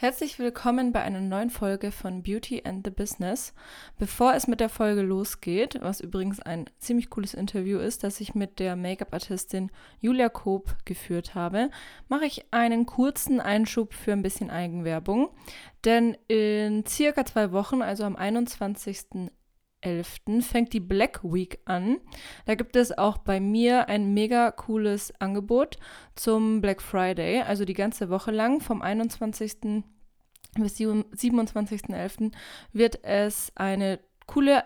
Herzlich willkommen bei einer neuen Folge von Beauty and the Business. Bevor es mit der Folge losgeht, was übrigens ein ziemlich cooles Interview ist, das ich mit der Make-up-Artistin Julia Koop geführt habe, mache ich einen kurzen Einschub für ein bisschen Eigenwerbung. Denn in circa zwei Wochen, also am 21. 11. fängt die Black Week an. Da gibt es auch bei mir ein mega cooles Angebot zum Black Friday, also die ganze Woche lang vom 21. bis 27.11. wird es eine coole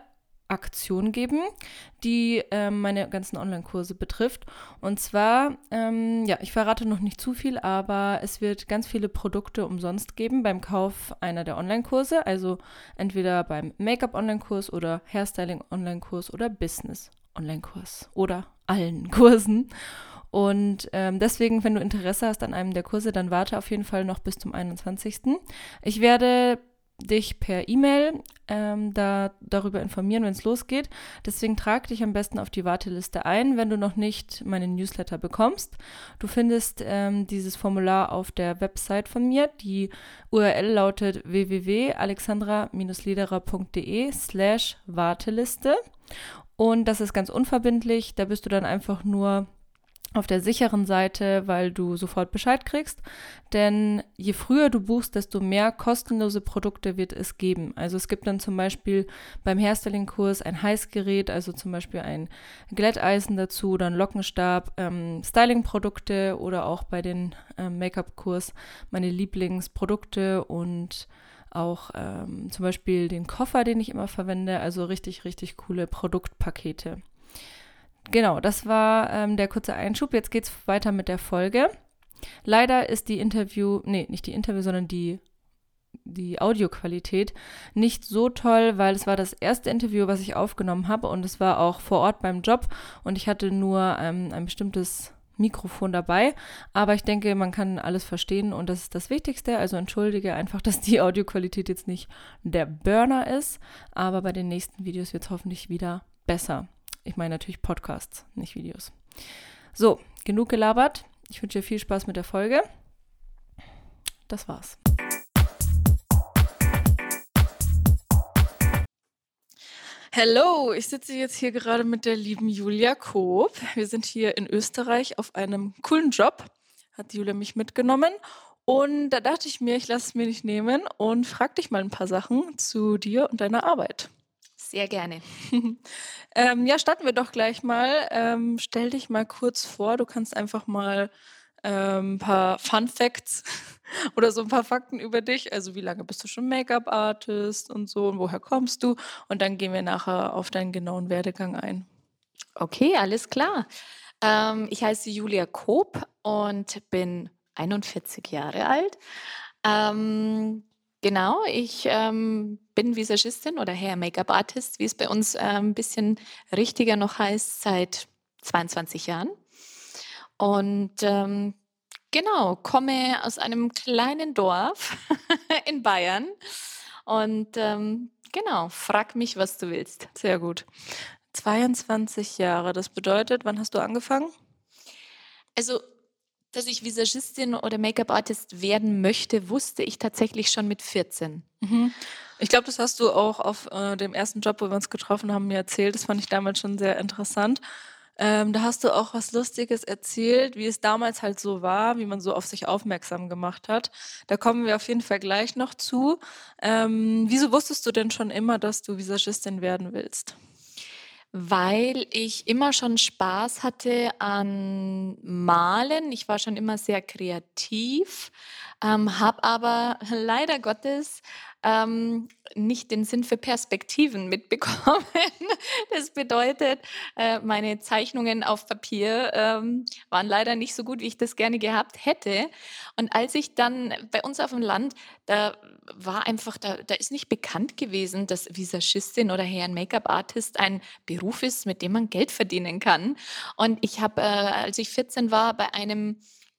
Aktion geben, die ähm, meine ganzen Online-Kurse betrifft. Und zwar, ähm, ja, ich verrate noch nicht zu viel, aber es wird ganz viele Produkte umsonst geben beim Kauf einer der Online-Kurse. Also entweder beim Make-up-Online-Kurs oder Hairstyling-Online-Kurs oder Business-Online-Kurs oder allen Kursen. Und ähm, deswegen, wenn du Interesse hast an einem der Kurse, dann warte auf jeden Fall noch bis zum 21. Ich werde dich per E-Mail ähm, da, darüber informieren, wenn es losgeht. Deswegen trag dich am besten auf die Warteliste ein, wenn du noch nicht meine Newsletter bekommst. Du findest ähm, dieses Formular auf der Website von mir. Die URL lautet www.alexandra-lederer.de slash Warteliste. Und das ist ganz unverbindlich. Da bist du dann einfach nur auf der sicheren Seite, weil du sofort Bescheid kriegst. Denn je früher du buchst, desto mehr kostenlose Produkte wird es geben. Also es gibt dann zum Beispiel beim Hairstyling-Kurs ein Heißgerät, also zum Beispiel ein Glätteisen dazu oder ein Lockenstab, ähm, Styling-Produkte oder auch bei den ähm, Make-up-Kurs meine Lieblingsprodukte und auch ähm, zum Beispiel den Koffer, den ich immer verwende. Also richtig, richtig coole Produktpakete. Genau, das war ähm, der kurze Einschub. Jetzt geht's weiter mit der Folge. Leider ist die Interview, nee, nicht die Interview, sondern die, die Audioqualität nicht so toll, weil es war das erste Interview, was ich aufgenommen habe und es war auch vor Ort beim Job und ich hatte nur ähm, ein bestimmtes Mikrofon dabei. Aber ich denke, man kann alles verstehen und das ist das Wichtigste. Also entschuldige einfach, dass die Audioqualität jetzt nicht der Burner ist, aber bei den nächsten Videos wird es hoffentlich wieder besser. Ich meine natürlich Podcasts, nicht Videos. So, genug gelabert. Ich wünsche dir viel Spaß mit der Folge. Das war's. Hallo, ich sitze jetzt hier gerade mit der lieben Julia Koop. Wir sind hier in Österreich auf einem coolen Job. Hat Julia mich mitgenommen. Und da dachte ich mir, ich lasse es mir nicht nehmen und frag dich mal ein paar Sachen zu dir und deiner Arbeit. Sehr gerne. ähm, ja, starten wir doch gleich mal. Ähm, stell dich mal kurz vor. Du kannst einfach mal ähm, ein paar Fun Facts oder so ein paar Fakten über dich. Also wie lange bist du schon Make-up-Artist und so und woher kommst du? Und dann gehen wir nachher auf deinen genauen Werdegang ein. Okay, alles klar. Ähm, ich heiße Julia Koop und bin 41 Jahre alt. Ähm, Genau, ich ähm, bin Visagistin oder Hair Make-up Artist, wie es bei uns äh, ein bisschen richtiger noch heißt, seit 22 Jahren. Und ähm, genau, komme aus einem kleinen Dorf in Bayern. Und ähm, genau, frag mich, was du willst. Sehr gut. 22 Jahre, das bedeutet, wann hast du angefangen? Also dass ich Visagistin oder Make-up-Artist werden möchte, wusste ich tatsächlich schon mit 14. Mhm. Ich glaube, das hast du auch auf äh, dem ersten Job, wo wir uns getroffen haben, mir erzählt. Das fand ich damals schon sehr interessant. Ähm, da hast du auch was Lustiges erzählt, wie es damals halt so war, wie man so auf sich aufmerksam gemacht hat. Da kommen wir auf jeden Fall gleich noch zu. Ähm, wieso wusstest du denn schon immer, dass du Visagistin werden willst? Weil ich immer schon Spaß hatte an Malen. Ich war schon immer sehr kreativ, ähm, habe aber leider Gottes ähm, nicht den Sinn für Perspektiven mitbekommen. Das bedeutet, äh, meine Zeichnungen auf Papier ähm, waren leider nicht so gut, wie ich das gerne gehabt hätte. Und als ich dann bei uns auf dem Land, da war einfach, da, da ist nicht bekannt gewesen, dass Visagistin oder Herren Make-up-Artist ein Beruf ist, mit dem man Geld verdienen kann. Und ich habe, äh, als ich 14 war, bei einem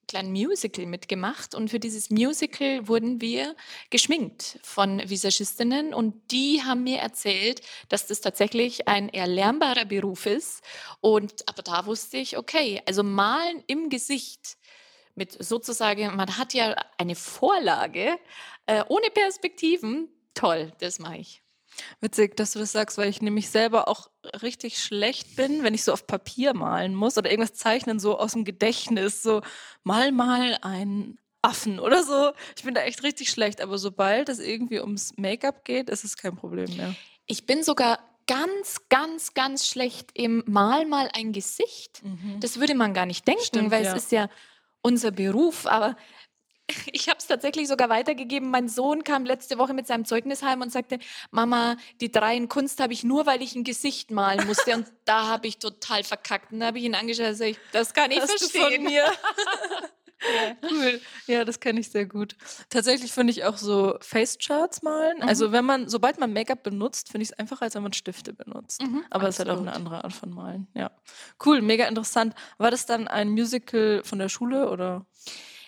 kleinen Musical mitgemacht und für dieses Musical wurden wir geschminkt von Visagistinnen und die haben mir erzählt, dass das tatsächlich ein erlernbarer Beruf ist und aber da wusste ich, okay, also malen im Gesicht mit sozusagen, man hat ja eine Vorlage äh, ohne Perspektiven. Toll, das mache ich. Witzig, dass du das sagst, weil ich nämlich selber auch richtig schlecht bin, wenn ich so auf Papier malen muss oder irgendwas zeichnen, so aus dem Gedächtnis, so mal mal ein Affen oder so. Ich bin da echt richtig schlecht, aber sobald es irgendwie ums Make-up geht, ist es kein Problem mehr. Ich bin sogar ganz, ganz, ganz schlecht im Mal mal ein Gesicht. Mhm. Das würde man gar nicht denken, Stimmt, weil ja. es ist ja unser Beruf, aber ich habe es tatsächlich sogar weitergegeben. Mein Sohn kam letzte Woche mit seinem Zeugnis heim und sagte, Mama, die drei in Kunst habe ich nur, weil ich ein Gesicht malen musste. Und da habe ich total verkackt. Und da habe ich ihn angeschaut und gesagt, das kann ich Hast verstehen. Du. Ja, cool. Ja, das kenne ich sehr gut. Tatsächlich finde ich auch so Face-Charts malen. Mhm. Also wenn man, sobald man Make-up benutzt, finde ich es einfacher, als wenn man Stifte benutzt. Mhm, Aber es ist halt auch eine andere Art von Malen. Ja. Cool, mega interessant. War das dann ein Musical von der Schule oder?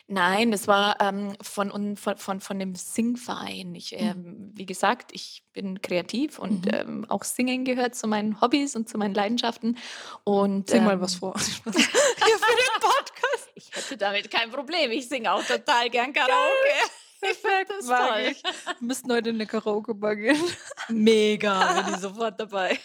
Nein, das war ähm, von, von, von, von dem Singverein. Ich, mhm. ähm, wie gesagt, ich bin kreativ und mhm. ähm, auch Singen gehört zu meinen Hobbys und zu meinen Leidenschaften. Und, Sing mal was vor. ja, für den Podcast. Ich hätte damit kein Problem. Ich singe auch total gern Karaoke. Perfekt, das ist toll. Ich. Wir müssten heute in eine Karaoke-Bar gehen. Mega, bin ich sofort dabei.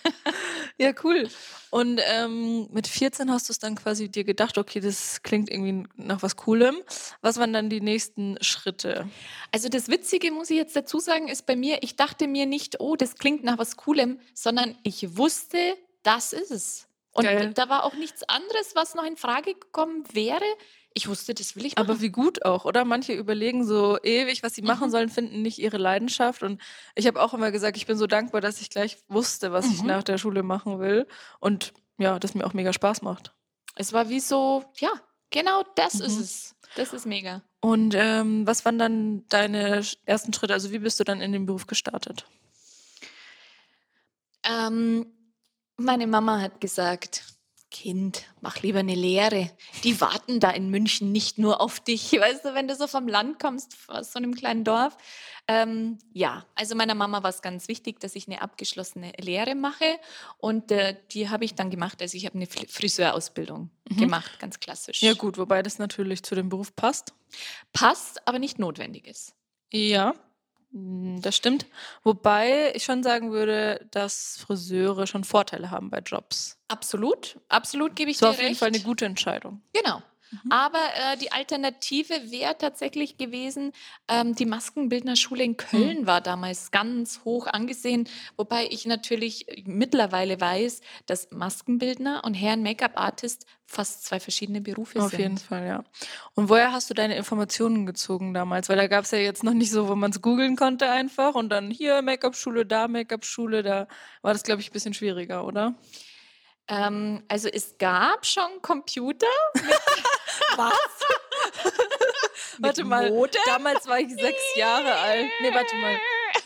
Ja, cool. Und ähm, mit 14 hast du es dann quasi dir gedacht, okay, das klingt irgendwie nach was Coolem. Was waren dann die nächsten Schritte? Also das Witzige, muss ich jetzt dazu sagen, ist bei mir, ich dachte mir nicht, oh, das klingt nach was Coolem, sondern ich wusste, das ist es. Und Geil. da war auch nichts anderes, was noch in Frage gekommen wäre. Ich wusste, das will ich machen. Aber wie gut auch, oder? Manche überlegen so ewig, was sie machen mhm. sollen, finden nicht ihre Leidenschaft. Und ich habe auch immer gesagt, ich bin so dankbar, dass ich gleich wusste, was mhm. ich nach der Schule machen will. Und ja, das mir auch mega Spaß macht. Es war wie so, ja, genau das mhm. ist es. Das ist mega. Und ähm, was waren dann deine ersten Schritte? Also wie bist du dann in den Beruf gestartet? Ähm, meine Mama hat gesagt, Kind, mach lieber eine Lehre. Die warten da in München nicht nur auf dich. Weißt du, wenn du so vom Land kommst, aus so einem kleinen Dorf. Ähm, ja, also meiner Mama war es ganz wichtig, dass ich eine abgeschlossene Lehre mache. Und äh, die habe ich dann gemacht. Also ich habe eine Friseurausbildung mhm. gemacht, ganz klassisch. Ja gut, wobei das natürlich zu dem Beruf passt. Passt, aber nicht notwendig ist. Ja, das stimmt. Wobei ich schon sagen würde, dass Friseure schon Vorteile haben bei Jobs. Absolut, absolut gebe ich das war dir auf jeden Fall eine gute Entscheidung. Genau. Mhm. Aber äh, die Alternative wäre tatsächlich gewesen, ähm, die Maskenbildnerschule in Köln mhm. war damals ganz hoch angesehen, wobei ich natürlich mittlerweile weiß, dass Maskenbildner und Herren Make-up-Artist fast zwei verschiedene Berufe Auf sind. Auf jeden Fall, ja. Und woher hast du deine Informationen gezogen damals? Weil da gab es ja jetzt noch nicht so, wo man es googeln konnte einfach und dann hier Make-up-Schule, da Make-up-Schule, da war das, glaube ich, ein bisschen schwieriger, oder? Ähm, also es gab schon Computer. Was? warte mal, Mode? damals war ich sechs Jahre alt. Nee, warte mal.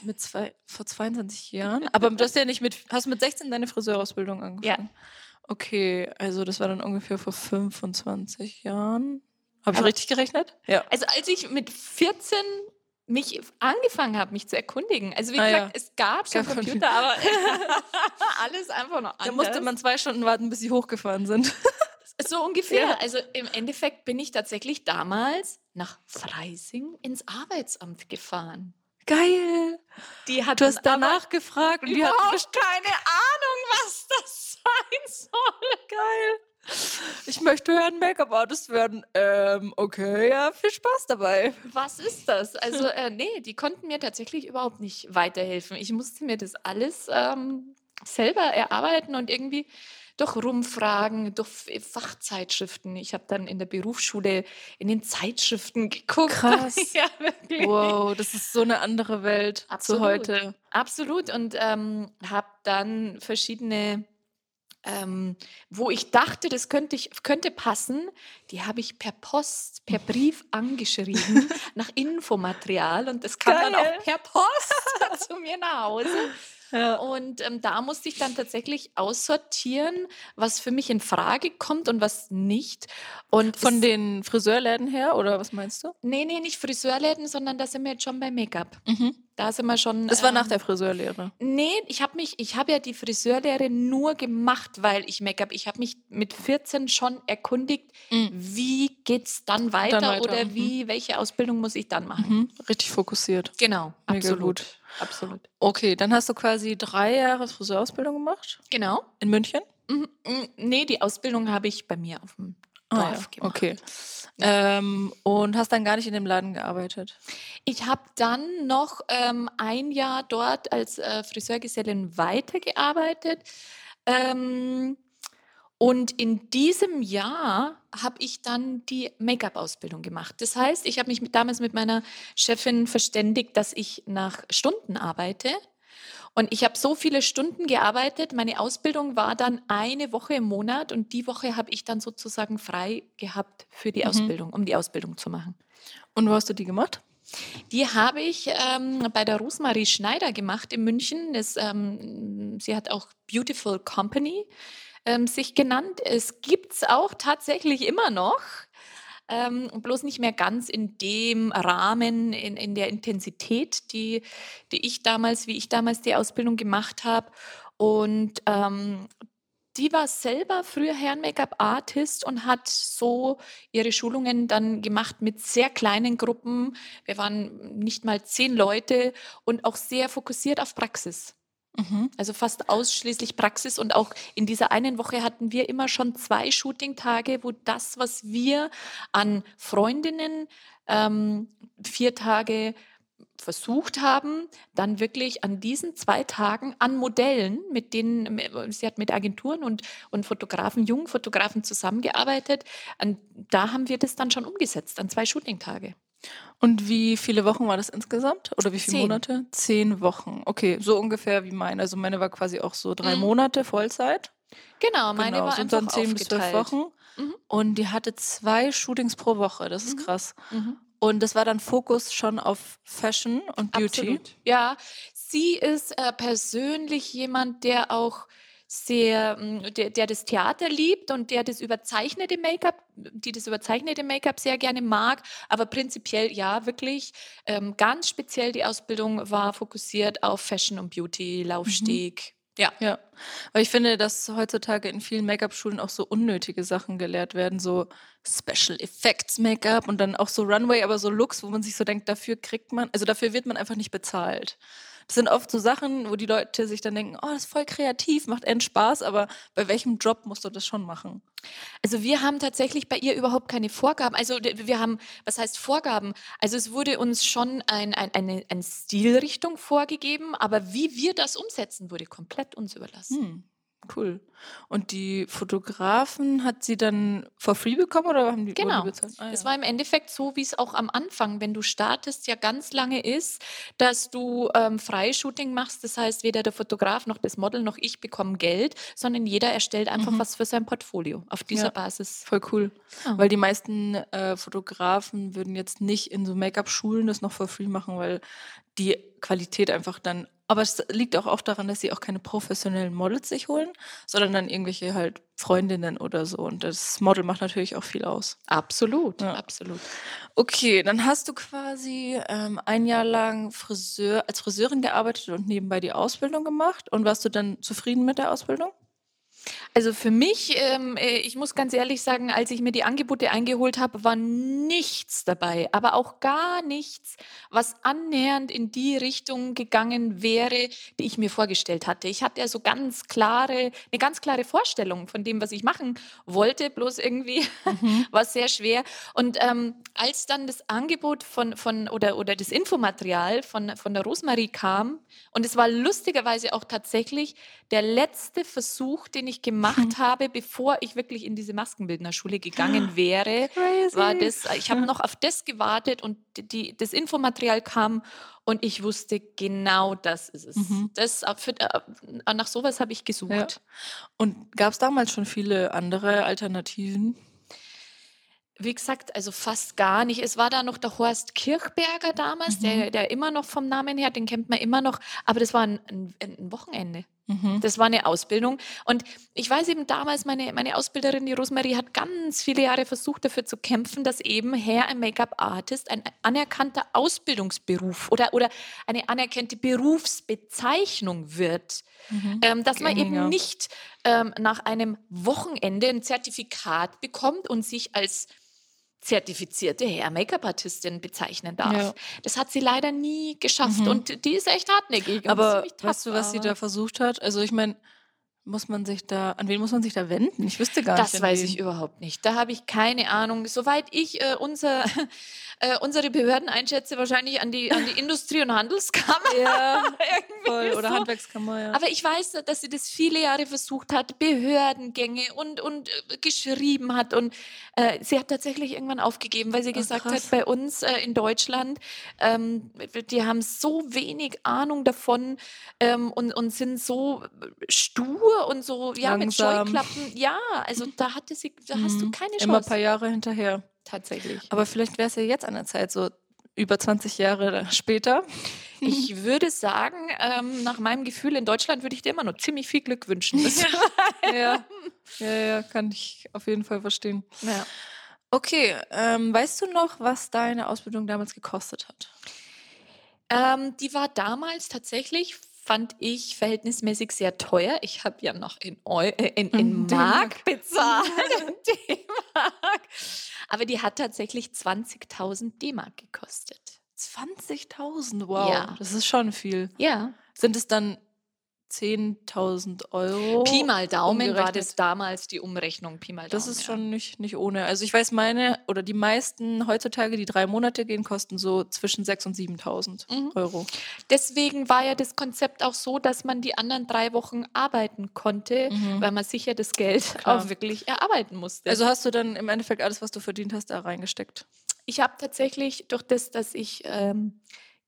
Mit zwei, vor 22 Jahren? Aber du hast ja nicht mit, hast du mit 16 deine Friseurausbildung angefangen? Ja. Okay, also das war dann ungefähr vor 25 Jahren. Habe ich richtig gerechnet? Ja. Also als ich mit 14 mich angefangen habe, mich zu erkundigen. Also wie ah, gesagt, ja. es gab schon gab Computer, aber alles einfach noch anders. Da musste man zwei Stunden warten, bis sie hochgefahren sind. so ungefähr. Ja. Also im Endeffekt bin ich tatsächlich damals nach Freising ins Arbeitsamt gefahren. Geil. Die hat du hast danach gefragt und die hat keine Ahnung, was das sein soll. Geil. Ich möchte hören Make-up-Artist werden. Ähm, okay, ja, viel Spaß dabei. Was ist das? Also, äh, nee, die konnten mir tatsächlich überhaupt nicht weiterhelfen. Ich musste mir das alles ähm, selber erarbeiten und irgendwie durch Rumfragen, durch Fachzeitschriften. Ich habe dann in der Berufsschule in den Zeitschriften geguckt. Krass. ja, wirklich. Wow, das ist so eine andere Welt Absolut. zu heute. Absolut. Und ähm, habe dann verschiedene ähm, wo ich dachte, das könnte, ich, könnte passen, die habe ich per Post, per Brief angeschrieben nach Infomaterial und das kam Geil. dann auch per Post zu mir nach Hause. Ja. Und ähm, da musste ich dann tatsächlich aussortieren, was für mich in Frage kommt und was nicht. Und Von den Friseurläden her oder was meinst du? Nee, nee, nicht Friseurläden, sondern da sind wir jetzt schon bei Make-up. Mhm. Da sind wir schon. Das war ähm, nach der Friseurlehre. Nee, ich habe mich, ich habe ja die Friseurlehre nur gemacht, weil ich Make-up. Ich habe mich mit 14 schon erkundigt, mhm. wie geht's dann weiter, dann weiter. oder mhm. wie, welche Ausbildung muss ich dann machen. Mhm. Richtig fokussiert. Genau, Mega absolut. Gut. Absolut. Okay, dann hast du quasi drei Jahre Friseurausbildung gemacht. Genau. In München? Mhm. mhm. Nee, die Ausbildung habe ich bei mir auf dem Dorf ah, gemacht. Okay. Ähm, und hast dann gar nicht in dem Laden gearbeitet? Ich habe dann noch ähm, ein Jahr dort als äh, Friseurgesellin weitergearbeitet. Ähm, und in diesem Jahr habe ich dann die Make-up-Ausbildung gemacht. Das heißt, ich habe mich mit, damals mit meiner Chefin verständigt, dass ich nach Stunden arbeite. Und ich habe so viele Stunden gearbeitet. Meine Ausbildung war dann eine Woche im Monat und die Woche habe ich dann sozusagen frei gehabt für die mhm. Ausbildung, um die Ausbildung zu machen. Und wo hast du die gemacht? Die habe ich ähm, bei der Rosmarie Schneider gemacht in München. Das, ähm, sie hat auch Beautiful Company ähm, sich genannt. Es gibt es auch tatsächlich immer noch ähm, bloß nicht mehr ganz in dem Rahmen, in, in der Intensität, die, die ich damals, wie ich damals die Ausbildung gemacht habe. Und ähm, die war selber früher Herren-Make-up-Artist und hat so ihre Schulungen dann gemacht mit sehr kleinen Gruppen. Wir waren nicht mal zehn Leute und auch sehr fokussiert auf Praxis. Mhm. Also fast ausschließlich Praxis und auch in dieser einen Woche hatten wir immer schon zwei Shooting-Tage, wo das, was wir an Freundinnen ähm, vier Tage versucht haben, dann wirklich an diesen zwei Tagen an Modellen, mit denen sie hat mit Agenturen und, und Fotografen, jungen Fotografen zusammengearbeitet, an, da haben wir das dann schon umgesetzt, an zwei Shooting-Tage. Und wie viele Wochen war das insgesamt? Oder wie viele Zehn. Monate? Zehn Wochen. Okay, so ungefähr wie meine. Also meine war quasi auch so drei mhm. Monate Vollzeit. Genau, meine genau, war sind dann zehn bis zwölf Wochen. Mhm. Und die hatte zwei Shootings pro Woche. Das ist mhm. krass. Mhm. Und das war dann Fokus schon auf Fashion und Beauty. Absolut. Ja, sie ist äh, persönlich jemand, der auch sehr, hm, der, der das Theater liebt und der das überzeichnete Make-up, die das überzeichnete Make-up sehr gerne mag, aber prinzipiell ja, wirklich ähm, ganz speziell die Ausbildung war fokussiert auf Fashion und Beauty, Laufsteg. Mhm. Ja. Ja. Weil ich finde, dass heutzutage in vielen Make-up-Schulen auch so unnötige Sachen gelehrt werden, so Special Effects Make-up und dann auch so Runway, aber so Looks, wo man sich so denkt, dafür kriegt man, also dafür wird man einfach nicht bezahlt. Das sind oft so Sachen, wo die Leute sich dann denken, oh, das ist voll kreativ, macht end Spaß, aber bei welchem Job musst du das schon machen? Also wir haben tatsächlich bei ihr überhaupt keine Vorgaben. Also wir haben, was heißt Vorgaben? Also es wurde uns schon ein, ein, eine, eine Stilrichtung vorgegeben, aber wie wir das umsetzen, wurde komplett uns überlassen. Hm. Cool. Und die Fotografen hat sie dann for free bekommen oder haben die, genau. bezahlt? Ah, es war im Endeffekt so, wie es auch am Anfang, wenn du startest, ja ganz lange ist, dass du ähm, Freishooting machst. Das heißt, weder der Fotograf noch das Model noch ich bekommen Geld, sondern jeder erstellt einfach mhm. was für sein Portfolio auf dieser ja, Basis. Voll cool. Oh. Weil die meisten äh, Fotografen würden jetzt nicht in so Make-up-Schulen das noch for free machen, weil die Qualität einfach dann aber es liegt auch oft daran, dass sie auch keine professionellen Models sich holen, sondern dann irgendwelche halt Freundinnen oder so. Und das Model macht natürlich auch viel aus. Absolut, ja. absolut. Okay, dann hast du quasi ähm, ein Jahr lang Friseur, als Friseurin gearbeitet und nebenbei die Ausbildung gemacht. Und warst du dann zufrieden mit der Ausbildung? Also für mich, ähm, äh, ich muss ganz ehrlich sagen, als ich mir die Angebote eingeholt habe, war nichts dabei, aber auch gar nichts, was annähernd in die Richtung gegangen wäre, die ich mir vorgestellt hatte. Ich hatte ja so ganz klare, eine ganz klare Vorstellung von dem, was ich machen wollte, bloß irgendwie mhm. war es sehr schwer. Und ähm, als dann das Angebot von, von oder, oder das Infomaterial von, von der Rosmarie kam, und es war lustigerweise auch tatsächlich der letzte Versuch, den ich gemacht gemacht habe, bevor ich wirklich in diese Maskenbildnerschule gegangen wäre, Crazy. war das, ich habe noch auf das gewartet und die, das Infomaterial kam und ich wusste, genau das ist es. Mhm. Das, äh, für, äh, nach sowas habe ich gesucht. Ja. Und gab es damals schon viele andere Alternativen? wie gesagt, also fast gar nicht. Es war da noch der Horst Kirchberger damals, Mhm. der, der immer noch vom Namen her, den kennt man immer noch, aber das war ein, ein, ein Wochenende. Mhm. Das war eine Ausbildung. Und ich weiß eben damals, meine, meine Ausbilderin, die Rosemarie, hat ganz viele Jahre versucht, dafür zu kämpfen, dass eben Hair- ein Make-up-Artist ein anerkannter Ausbildungsberuf oder, oder eine anerkannte Berufsbezeichnung wird. Mhm. Ähm, dass man eben nicht ähm, nach einem Wochenende ein Zertifikat bekommt und sich als zertifizierte Hair-Make-up-Artistin bezeichnen darf. Ja. Das hat sie leider nie geschafft Mhm. und die ist echt hartnäckig. Aber weißt du, was sie da versucht hat? Also ich meine, muss man sich da, an wen muss man sich da wenden? Ich wüsste gar nicht. Das weiß wen. ich überhaupt nicht. Da habe ich keine Ahnung. Soweit ich äh, unser, äh, unsere Behörden einschätze, wahrscheinlich an die, an die Industrie- und Handelskammer. Ja, Irgendwie voll. Oder so. Handwerkskammer, ja. Aber ich weiß, dass sie das viele Jahre versucht hat, Behördengänge und, und äh, geschrieben hat. Und äh, sie hat tatsächlich irgendwann aufgegeben, weil sie Ach, gesagt krass. hat, bei uns äh, in Deutschland, ähm, die haben so wenig Ahnung davon ähm, und, und sind so stur und so, ja, mit Langsam. Scheuklappen. Ja, also da hatte sie, da hast du Mhm. keine Immer ein Chance. paar Jahre hinterher. Tatsächlich. Aber vielleicht wäre es ja jetzt an der Zeit, so über 20 Jahre später. Ich würde sagen, ähm, nach meinem Gefühl in Deutschland würde ich dir immer noch ziemlich viel Glück wünschen. Ja. ja, ja, kann ich auf jeden Fall verstehen. ja. Okay, ähm, weißt du noch, was deine Ausbildung damals gekostet hat? Ähm, die war damals tatsächlich, fand ich, verhältnismäßig sehr teuer. Ich habe ja noch in, Eu äh, in, in In Mark bezahlt. in D-Mark. Aber die hat tatsächlich 20.000 D-Mark gekostet. 20.000, wow. Ja. Das ist schon viel. Ja. Sind es dann 10.000 Euro? Pi mal Daumen war das damals die Umrechnung. Pi mal Daumen. Das ist ja. schon nicht, nicht ohne. Also ich weiß, meine oder die meisten heutzutage, die drei Monate gehen, kosten so zwischen 6.000 und 7.000 Mhm. Euro. Deswegen war ja das Konzept auch so, dass man die anderen drei Wochen arbeiten konnte, Mhm. weil man sicher das Geld Klar. auch wirklich erarbeiten musste. Also hast du dann im Endeffekt alles, was du verdient hast, da reingesteckt? Ich habe tatsächlich durch das, dass ich ähm,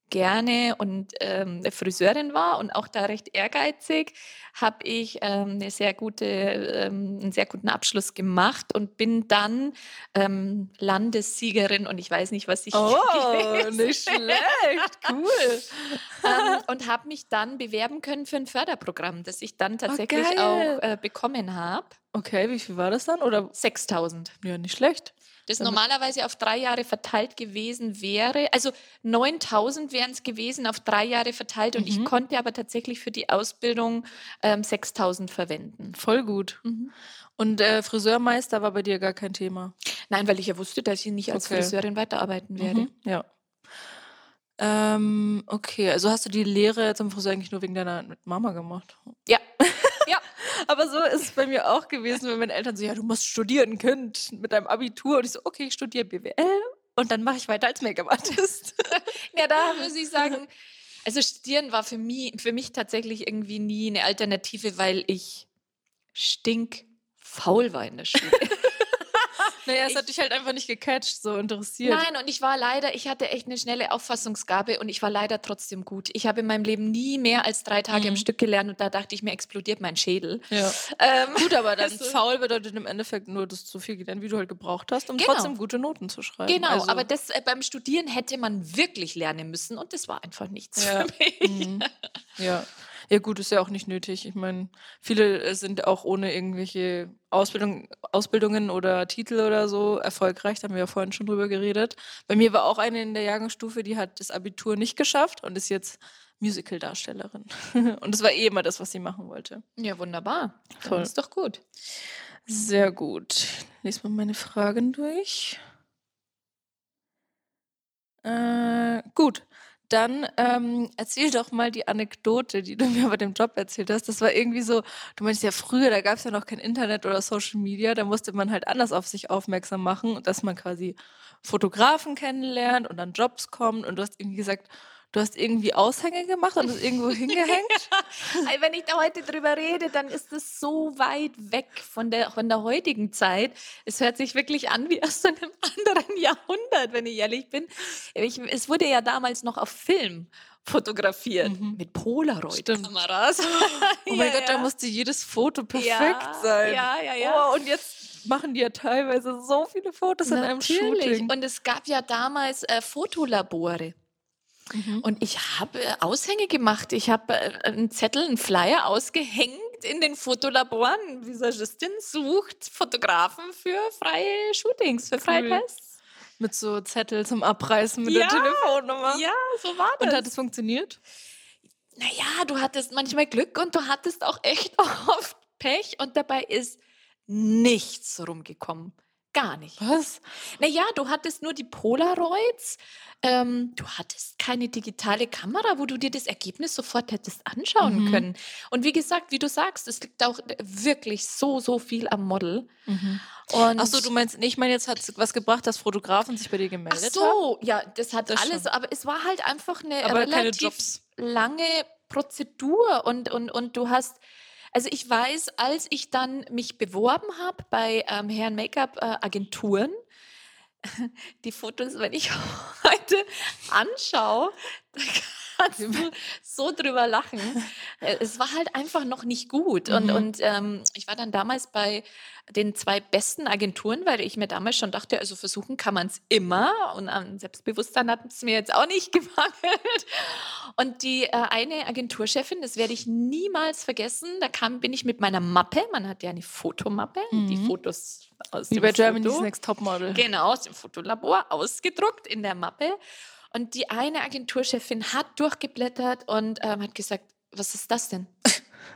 gerne und ähm, Friseurin war und auch da recht ehrgeizig, habe ich ähm, eine sehr gute, ähm, einen sehr guten Abschluss gemacht und bin dann ähm, Landessiegerin und ich weiß nicht, was ich Oh, nicht schlecht. Cool. ähm, und habe mich dann bewerben können für ein Förderprogramm, das ich dann tatsächlich geil. auch äh, bekommen habe. Okay, wie viel war das dann? Oder 6000. ja, nicht schlecht. Das normalerweise auf drei Jahre verteilt gewesen wäre. Also 9000 wären es gewesen auf drei Jahre verteilt und ich Mhm. konnte aber tatsächlich für die Ausbildung ähm, 6000 verwenden. Voll gut. Und äh, Friseurmeister war bei dir gar kein Thema. Nein, weil ich ja wusste, dass ich nicht als Okay. Friseurin weiterarbeiten werde. Mhm, Ja. Ähm, okay, also hast du die Lehre zum Friseur eigentlich nur wegen deiner Mama gemacht? Ja. Aber so ist es bei mir auch gewesen, wenn meine Eltern so, ja, du musst studieren, Kind, mit deinem Abitur. Und ich so, okay, ich studiere BWL und dann mache ich weiter als Make-up-Artist. Ja, da muss ich sagen, also studieren war für mich, für mich tatsächlich irgendwie nie eine Alternative, weil ich stinkfaul war in der Schule. naja, es Ich- hat dich halt einfach nicht gecatcht, so interessiert. Nein, und ich war leider, ich hatte echt eine schnelle Auffassungsgabe und ich war leider trotzdem gut. Ich habe in meinem Leben nie mehr als drei Tage Mhm. Stück gelernt und da dachte ich, mir explodiert mein Schädel. Ja. Ähm, Gut, aber dann Also- faul bedeutet im Endeffekt nur, dass du so viel gelernt, wie du halt gebraucht hast, um Genau. trotzdem gute Noten zu schreiben. genau, Also, aber das äh, beim Studieren hätte man wirklich lernen müssen und das war einfach nichts Ja. für mich. Mhm. Ja. Ja, gut, ist ja auch nicht nötig. Ich meine, viele äh, sind auch ohne irgendwelche Ausbildung, Ausbildungen oder Titel oder so erfolgreich. Da haben wir ja vorhin schon drüber geredet. Bei mir war auch eine in der Jahrgangsstufe, die hat das Abitur nicht geschafft und ist jetzt Musical-Darstellerin. Und das war eh immer das, was sie machen wollte. Ja, wunderbar. Toll. Toll. Ist doch gut. Sehr gut. Lies mal meine Fragen durch. Äh, gut. Dann ähm, erzähl doch mal die Anekdote, die du mir bei dem Job erzählt hast. Das war irgendwie so, du meinst ja früher, da gab es ja noch kein Internet oder Social Media, da musste man halt anders auf sich aufmerksam machen dass man quasi Fotografen kennenlernt und dann Jobs kommt und du hast irgendwie gesagt, du hast irgendwie Aushänge gemacht und das irgendwo hingehängt. Ey, Wenn ich da heute drüber rede, dann ist es so weit weg von der, von der heutigen Zeit. Es hört sich wirklich an wie aus einem anderen Jahrhundert, wenn ich ehrlich bin. Ich, es wurde ja damals noch auf Film fotografiert Mhm. mit Polaroid-Kameras. Oh mein Ja, Gott, da ja. musste jedes Foto perfekt Ja, sein. ja, ja, ja. Oh, und jetzt machen die ja teilweise so viele Fotos in einem Shooting. Und es gab ja damals äh, Fotolabore. Mhm. Und ich habe äh, Aushänge gemacht. Ich habe äh, einen Zettel, einen Flyer ausgehängt in den Fotolaboren. Visagistin sucht Fotografen für freie Shootings, für freie cool. Tests. Mit so Zettel zum Abreißen mit ja, der Telefonnummer. Ja, so war das. Und hat es funktioniert? Naja, du hattest manchmal Glück und du hattest auch echt oft Pech und dabei ist nichts rumgekommen. Gar nicht. Was? Naja, du hattest nur die Polaroids. Ähm, du hattest keine digitale Kamera, wo du dir das Ergebnis sofort hättest anschauen mhm. können. Und wie gesagt, wie du sagst, es liegt auch wirklich so, so viel am Model. Mhm. Achso, du meinst, ich meine, jetzt hat es was gebracht, dass Fotografen sich bei dir gemeldet haben? Ach so, haben? ja, das hat das alles, schon. aber es war halt einfach eine aber relativ lange Prozedur und, und, und du hast also ich weiß, als ich dann mich beworben habe bei ähm, Herren Make-up-Agenturen, äh, die Fotos, wenn ich heute anschaue, da kannst du so drüber lachen. Äh, es war halt einfach noch nicht gut. Und, mhm. und ähm, ich war dann damals bei den zwei besten Agenturen, weil ich mir damals schon dachte, also versuchen kann man es immer. Und an Selbstbewusstsein hat es mir jetzt auch nicht gemangelt. Und die äh, eine Agenturchefin, das werde ich niemals vergessen, da kam, bin ich mit meiner Mappe, man hat ja eine Fotomappe, mhm. die Fotos aus Wie dem bei Germany's Foto, Next Topmodel. Genau, aus dem Fotolabor ausgedruckt in der Mappe. Und die eine Agenturchefin hat durchgeblättert und ähm, hat gesagt, was ist das denn?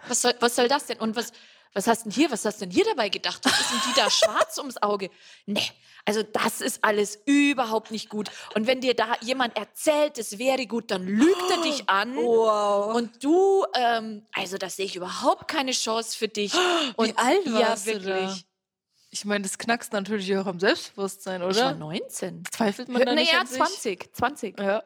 Was soll, was soll das denn? Und was, was hast denn hier, was hast denn hier dabei gedacht? Was ist denn die da schwarz ums Auge? Nee, also das ist alles überhaupt nicht gut. Und wenn dir da jemand erzählt, es wäre gut, dann lügt er dich an. Wow. Und du, ähm, also da sehe ich überhaupt keine Chance für dich. Und Wie alt warst ja, wirklich. Du da? Ich meine, das knackst natürlich auch am Selbstbewusstsein, oder? Ich war 19. Zweifelt man da nicht Naja, 20, 20. Ja.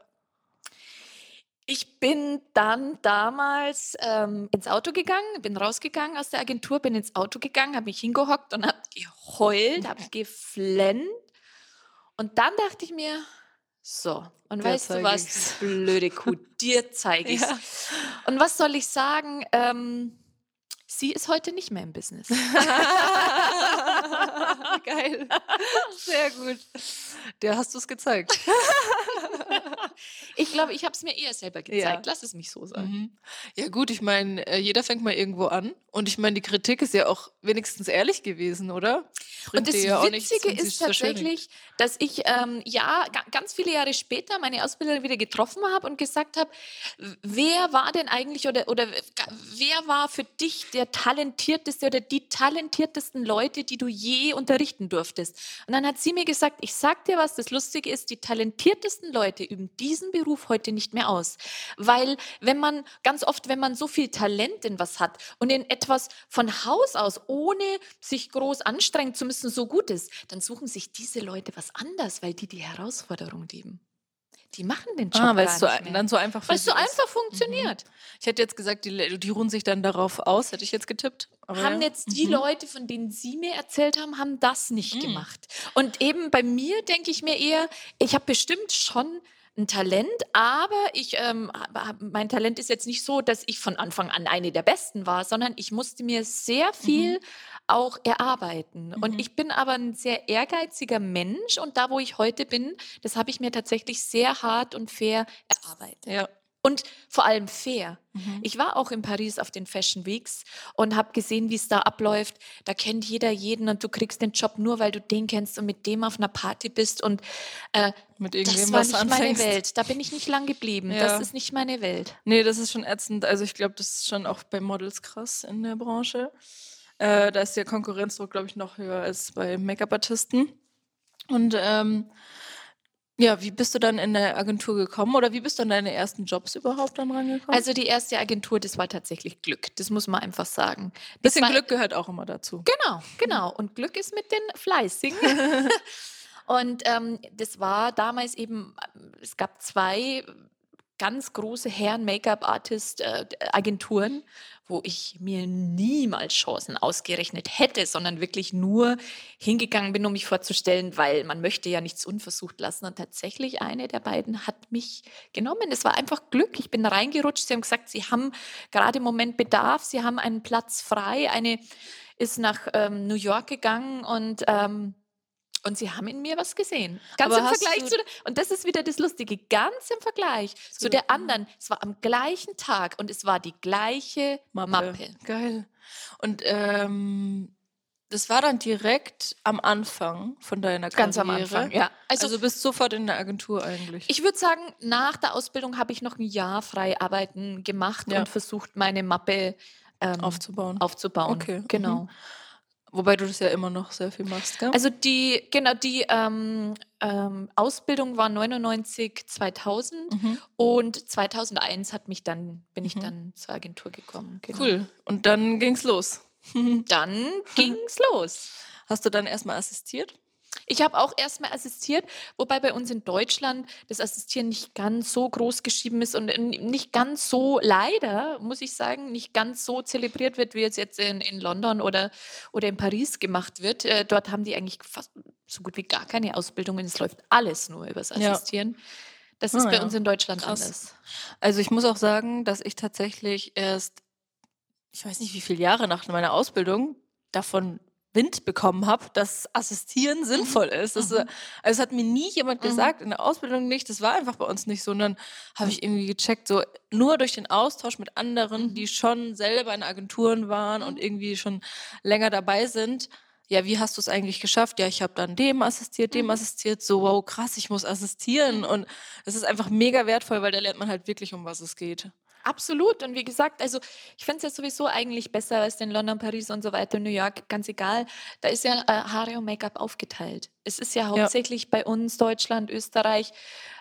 Ich bin dann damals ähm, ins Auto gegangen, bin rausgegangen aus der Agentur, bin ins Auto gegangen, habe mich hingehockt und habe geheult, habe geflennt. Und dann dachte ich mir, so, und Der weißt du was, blöde Kuh, dir zeige ich ja. Und was soll ich sagen? Ähm, Sie ist heute nicht mehr im Business. Geil. Sehr gut. Der hast du es gezeigt. ich glaube, ich habe es mir eher selber gezeigt. Ja. Lass es mich so sagen. Mhm. Ja gut, ich meine, äh, jeder fängt mal irgendwo an. Und ich meine, die Kritik ist ja auch wenigstens ehrlich gewesen, oder? Bringt und das ja Witzige nichts, ist tatsächlich, dass ich ähm, ja ganz viele Jahre später meine Ausbilderin wieder getroffen habe und gesagt habe, wer war denn eigentlich oder, oder wer war für dich der talentierteste oder die talentiertesten Leute, die du je unterrichten durftest? Und dann hat sie mir gesagt, ich sag dir was, das Lustige ist, die talentiertesten Leute üben diesen Beruf heute nicht mehr aus. Weil wenn man, ganz oft, wenn man so viel Talent in was hat und in etwas von Haus aus, ohne sich groß anstrengen zu müssen, so gut ist, dann suchen sich diese Leute was anders, weil die die Herausforderung lieben. Die machen den Job ah, weil es so, dann so einfach Weil es so einfach funktioniert. Mhm. Ich hätte jetzt gesagt, die, die, ruhen sich dann darauf aus, hätte ich jetzt getippt. haben ja. jetzt die mhm. Leute, von denen Sie mir erzählt haben, haben das nicht mhm. gemacht. Und eben bei mir denke ich mir eher, ich habe bestimmt schon ein Talent, aber ich, ähm, mein Talent ist jetzt nicht so, dass ich von Anfang an eine der Besten war, sondern ich musste mir sehr viel mhm. auch erarbeiten. Mhm. Und ich bin aber ein sehr ehrgeiziger Mensch und da, wo ich heute bin, das habe ich mir tatsächlich sehr hart und fair erarbeitet. Ja. Und vor allem fair. Mhm. Ich war auch in Paris auf den Fashion Weeks und habe gesehen, wie es da abläuft. Da kennt jeder jeden und du kriegst den Job nur, weil du den kennst und mit dem auf einer Party bist. Und äh, mit das war nicht anfängst. meine Welt. Da bin ich nicht lang geblieben. Ja. Das ist nicht meine Welt. Nee, das ist schon ätzend. Also ich glaube, das ist schon auch bei Models krass in der Branche. Äh, da ist der Konkurrenzdruck, glaube ich, noch höher als bei Make-up-Artisten. Und ähm, ja, wie bist du dann in der Agentur gekommen oder wie bist du an deine ersten Jobs überhaupt dann rangekommen? Also die erste Agentur, das war tatsächlich Glück. Das muss man einfach sagen. Das Bisschen war, Glück gehört auch immer dazu. Genau, genau. Und Glück ist mit den Fleißigen. Und ähm, das war damals eben, es gab zwei ganz große Herren Make-up-Artist-Agenturen, äh, wo ich mir niemals Chancen ausgerechnet hätte, sondern wirklich nur hingegangen bin, um mich vorzustellen, weil man möchte ja nichts unversucht lassen. Und tatsächlich eine der beiden hat mich genommen. Es war einfach Glück. Ich bin reingerutscht. Sie haben gesagt, sie haben gerade im Moment Bedarf. Sie haben einen Platz frei, eine ist nach ähm, New York gegangen und ähm, und sie haben in mir was gesehen. Ganz Aber im Vergleich zu der, und das ist wieder das Lustige, ganz im Vergleich zu der anderen. Es war am gleichen Tag und es war die gleiche Mappe. Geil. Und ähm, das war dann direkt am Anfang von deiner Karriere. Ganz am Anfang, ja. Also, Also, du bist sofort in der Agentur eigentlich. ich würde sagen, nach der Ausbildung habe ich noch ein Jahr frei arbeiten gemacht Ja. und versucht, meine Mappe ähm, aufzubauen. aufzubauen. Okay, mhm. Wobei du das ja immer noch sehr viel machst, gell? Also die, genau, die ähm, ähm, Ausbildung war 99, 2000 Mhm. und 2001 hat mich dann, bin ich Mhm. dann zur Agentur gekommen. Genau. Cool. Und dann ging's los. Dann ging's los. Hast du dann erstmal assistiert? Ich habe auch erstmal assistiert, wobei bei uns in Deutschland das Assistieren nicht ganz so groß geschrieben ist und nicht ganz so, leider, muss ich sagen, nicht ganz so zelebriert wird, wie es jetzt in, in London oder, oder in Paris gemacht wird. Äh, dort haben die eigentlich fast so gut wie gar keine Ausbildungen. Es läuft alles nur übers Ja. Assistieren. Das ist Ah, bei ja. uns in Deutschland Krass. anders. Also ich muss auch sagen, dass ich tatsächlich erst, ich weiß nicht wie viele Jahre nach meiner Ausbildung davon Wind bekommen habe, dass Assistieren sinnvoll ist. Das, Mhm. äh, Also es hat mir nie jemand Mhm. gesagt, in der Ausbildung nicht, das war einfach bei uns nicht so. Und dann habe ich irgendwie gecheckt, so nur durch den Austausch mit anderen, Mhm. die schon selber in Agenturen waren und Mhm. irgendwie schon länger dabei sind, ja, wie hast du es eigentlich geschafft? Ja, ich habe dann dem assistiert, dem Mhm. assistiert, so, wow, krass, ich muss assistieren. Und es ist einfach mega wertvoll, weil da lernt man halt wirklich, um was es geht. Absolut. Und wie gesagt, also ich finde es ja sowieso eigentlich besser als in London, Paris und so weiter, New York, ganz egal. Da ist ja äh, Haare und Make-up aufgeteilt. Es ist ja hauptsächlich bei uns, Deutschland, Österreich,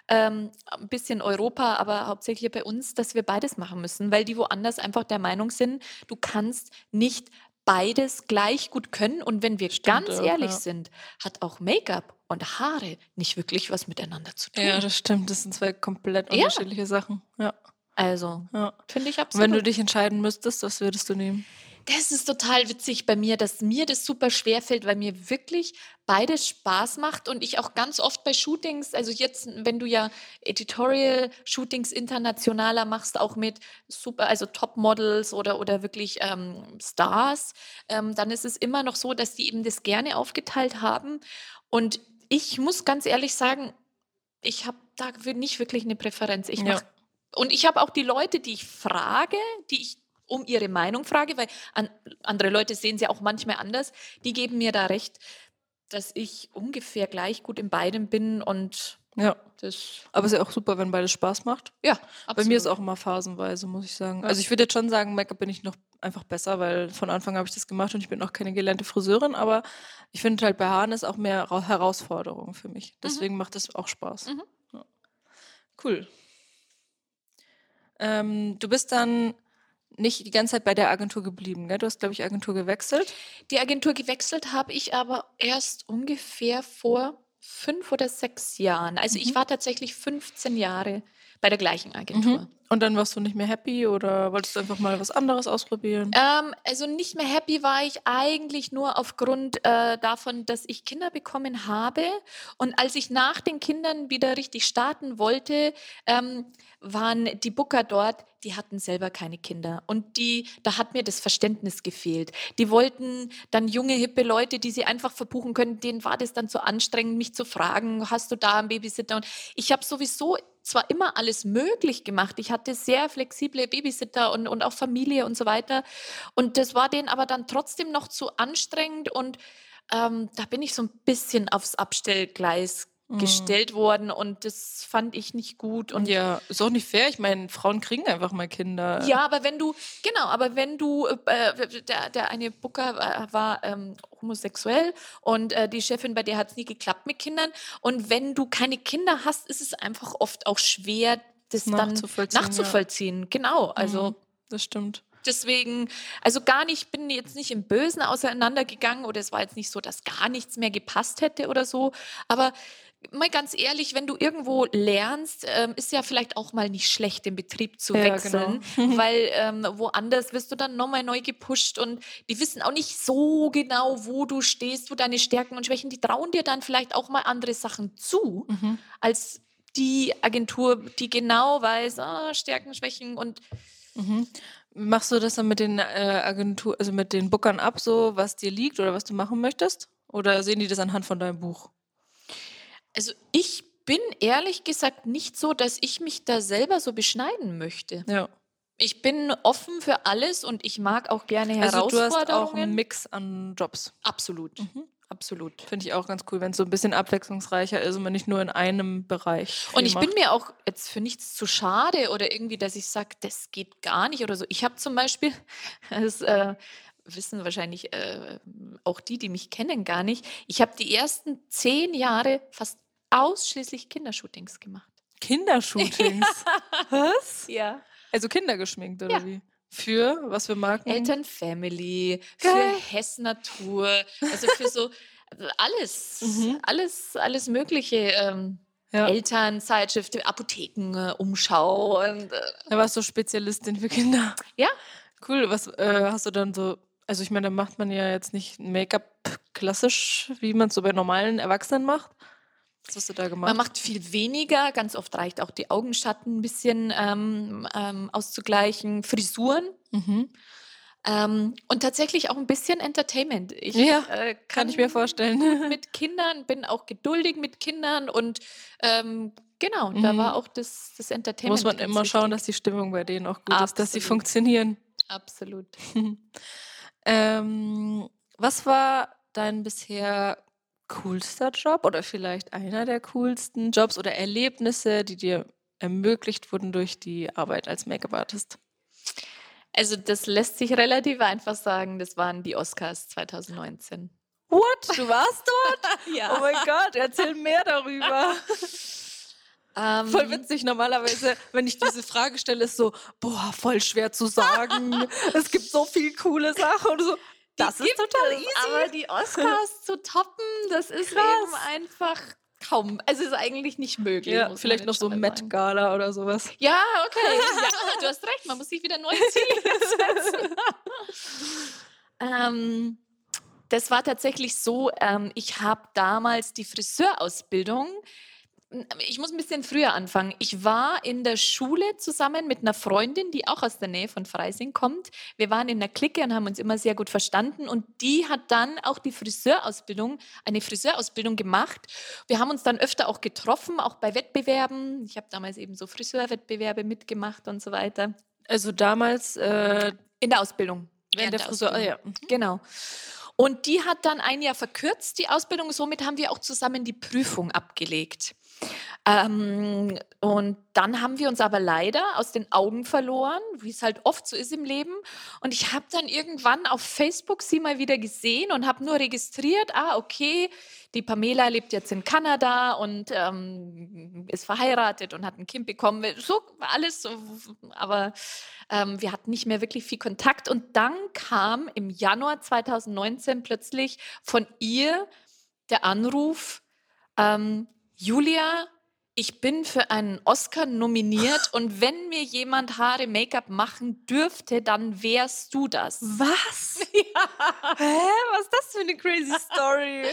ähm, ein bisschen Europa, aber hauptsächlich bei uns, dass wir beides machen müssen, weil die woanders einfach der Meinung sind, du kannst nicht beides gleich gut können. Und wenn wir Stimmt ganz ehrlich ja. sind, hat auch Make-up und Haare nicht wirklich was miteinander zu tun. Ja, das stimmt. Das sind zwei komplett Ja. unterschiedliche Sachen. Ja, also, ja. finde ich absolut. wenn du dich entscheiden müsstest, was würdest du nehmen? Das ist total witzig bei mir, dass mir das super schwer fällt, weil mir wirklich beides Spaß macht und ich auch ganz oft bei Shootings, also jetzt, wenn du ja Editorial-Shootings internationaler machst, auch mit super, also Topmodels oder, oder wirklich ähm, Stars, ähm, dann ist es immer noch so, dass die eben das gerne aufgeteilt haben. Und ich muss ganz ehrlich sagen, ich habe da nicht wirklich eine Präferenz. Ich Ja. mach, und ich habe auch die Leute, die ich frage, die ich um ihre Meinung frage, weil an, andere Leute sehen sie auch manchmal anders, die geben mir da recht, dass ich ungefähr gleich gut in beidem bin und Ja. das, Aber es ist ja auch super, wenn beides Spaß macht. ja, Bei mir ist absolut. auch immer phasenweise, muss ich sagen. Also ich würde jetzt schon sagen, Make-up bin ich noch einfach besser, weil von Anfang habe ich das gemacht und ich bin auch keine gelernte Friseurin, aber ich finde halt bei Haaren ist auch mehr Ra- Herausforderung für mich. Deswegen macht es auch Spaß. Mhm. Ja. Cool. Ähm, du bist dann nicht die ganze Zeit bei der Agentur geblieben, gell? Du hast, glaube ich, Agentur gewechselt. Die Agentur gewechselt habe ich aber erst ungefähr vor fünf oder sechs Jahren. Also ich Mhm. war tatsächlich 15 Jahre bei der gleichen Agentur. Mhm. Und dann warst du nicht mehr happy oder wolltest du einfach mal was anderes ausprobieren? Ähm, also nicht mehr happy war ich eigentlich nur aufgrund äh, davon, dass ich Kinder bekommen habe. Und als ich nach den Kindern wieder richtig starten wollte, ähm, waren die Booker dort, die hatten selber keine Kinder. Und die, da hat mir das Verständnis gefehlt. Die wollten dann junge, hippe Leute, die sie einfach verbuchen können, denen war das dann zu anstrengend, mich zu fragen, hast du da einen Babysitter? Und ich habe sowieso zwar immer alles möglich gemacht. Ich hatte sehr flexible Babysitter und, und auch Familie und so weiter. Und das war denen aber dann trotzdem noch zu anstrengend. Und ähm, da bin ich so ein bisschen aufs Abstellgleis. Gestellt worden. Und das fand ich nicht gut. Und ja, ist auch nicht fair. Ich meine, Frauen kriegen einfach mal Kinder. ja, aber wenn du, genau, aber wenn du, äh, der, der eine Booker war, war ähm, homosexuell und äh, die Chefin, bei der hat es nie geklappt mit Kindern. Und wenn du keine Kinder hast, ist es einfach oft auch schwer, das dann Nachzuvollziehen, ja. nachzuvollziehen. Genau, also Mhm, das stimmt. deswegen, also gar nicht, bin jetzt nicht im Bösen auseinandergegangen oder es war jetzt nicht so, dass gar nichts mehr gepasst hätte oder so. Aber mal ganz ehrlich, wenn du irgendwo lernst, ähm, ist ja vielleicht auch mal nicht schlecht, den Betrieb zu Ja, wechseln, genau. weil ähm, woanders wirst du dann nochmal neu gepusht und die wissen auch nicht so genau, wo du stehst, wo deine Stärken und Schwächen, die trauen dir dann vielleicht auch mal andere Sachen zu, Mhm. als die Agentur, die genau weiß, ah, Stärken, Schwächen und Mhm. Machst du das dann mit den äh, Agentur, also mit den Bookern ab, so was dir liegt oder was du machen möchtest? Oder sehen die das anhand von deinem Buch? Also ich bin ehrlich gesagt nicht so, dass ich mich da selber so beschneiden möchte. Ja. Ich bin offen für alles und ich mag auch gerne Also du Herausforderungen. hast auch einen Mix an Jobs. Absolut, Mhm. absolut. Finde ich auch ganz cool, wenn es so ein bisschen abwechslungsreicher ist und man nicht nur in einem Bereich. Und ich bin macht. mir auch jetzt für nichts zu schade oder irgendwie, dass ich sage, das geht gar nicht oder so. Ich habe zum Beispiel, das äh, wissen wahrscheinlich äh, auch die, die mich kennen, gar nicht. Ich habe die ersten zehn Jahre fast ausschließlich Kindershootings gemacht. Kindershootings. Was? Ja. Also Kinder geschminkt oder Ja. wie? Für was für Marken? Eltern Family, Geil. für Hess Natur, also für so alles, Mhm. alles, alles Mögliche. Ähm, Ja. Elternzeitschriften, Apotheken, äh, Umschau und äh, Da warst du Spezialistin für Kinder. Ja. Cool. Was äh, hast du dann so? Also ich meine, da macht man ja jetzt nicht Make-up klassisch, wie man es so bei normalen Erwachsenen macht. Was hast du da gemacht? Man macht viel weniger. Ganz oft reicht auch die Augenschatten ein bisschen ähm, ähm, auszugleichen. Frisuren. mhm. Ähm, und tatsächlich auch ein bisschen Entertainment. Ich Ja, äh, Kann ich mir vorstellen. mit Kindern, bin auch geduldig mit Kindern und ähm, genau, da Mhm. war auch das, das Da Entertainment. muss man immer schauen, dass die Stimmung bei denen auch gut ist, dass sie Absolut. funktionieren. Absolut. ähm, was war dein bisher coolster Job oder vielleicht einer der coolsten Jobs oder Erlebnisse, die dir ermöglicht wurden durch die Arbeit als Make-up-Artist? Also das lässt sich relativ einfach sagen, das waren die Oscars 2019. What? Du warst dort? Ja. Oh mein Gott, erzähl mehr darüber. Ähm, Voll witzig. Normalerweise, wenn ich diese Frage stelle, ist so, boah, voll schwer zu sagen. es gibt so viel coole Sachen und so. Das ist total es, easy. Aber die Oscars zu toppen, das ist Krass. eben einfach kaum. Also ist eigentlich nicht möglich. Ja, vielleicht noch so Met. Gala oder sowas. Ja, okay. Ja, du hast recht, man muss sich wieder neue Ziele setzen. ähm, das war tatsächlich so, ähm, ich habe damals die Friseurausbildung ich muss ein bisschen früher anfangen. Ich war in der Schule zusammen mit einer Freundin, die auch aus der Nähe von Freising kommt. Wir waren in der Clique und haben uns immer sehr gut verstanden. Und die hat dann auch die Friseurausbildung, eine Friseurausbildung gemacht. Wir haben uns dann öfter auch getroffen, auch bei Wettbewerben. Ich habe damals eben so Friseurwettbewerbe mitgemacht und so weiter. Also damals äh, In der Ausbildung. während der Friseur. Ah, Ausbildung. ja. Genau. Und die hat dann ein Jahr verkürzt, die Ausbildung. Somit haben wir auch zusammen die Prüfung abgelegt. Ähm, und dann haben wir uns aber leider aus den Augen verloren, wie es halt oft so ist im Leben. Und ich habe dann irgendwann auf Facebook sie mal wieder gesehen und habe nur registriert, ah, okay, die Pamela lebt jetzt in Kanada und ähm, ist verheiratet und hat ein Kind bekommen. So alles so, aber ähm, wir hatten nicht mehr wirklich viel Kontakt. Und dann kam im Januar 2019 plötzlich von ihr der Anruf, ähm, Julia, ich bin für einen Oscar nominiert und wenn mir jemand Haare, Make-up machen dürfte, dann wärst du das. Was? Hä? Was ist das für eine crazy Story?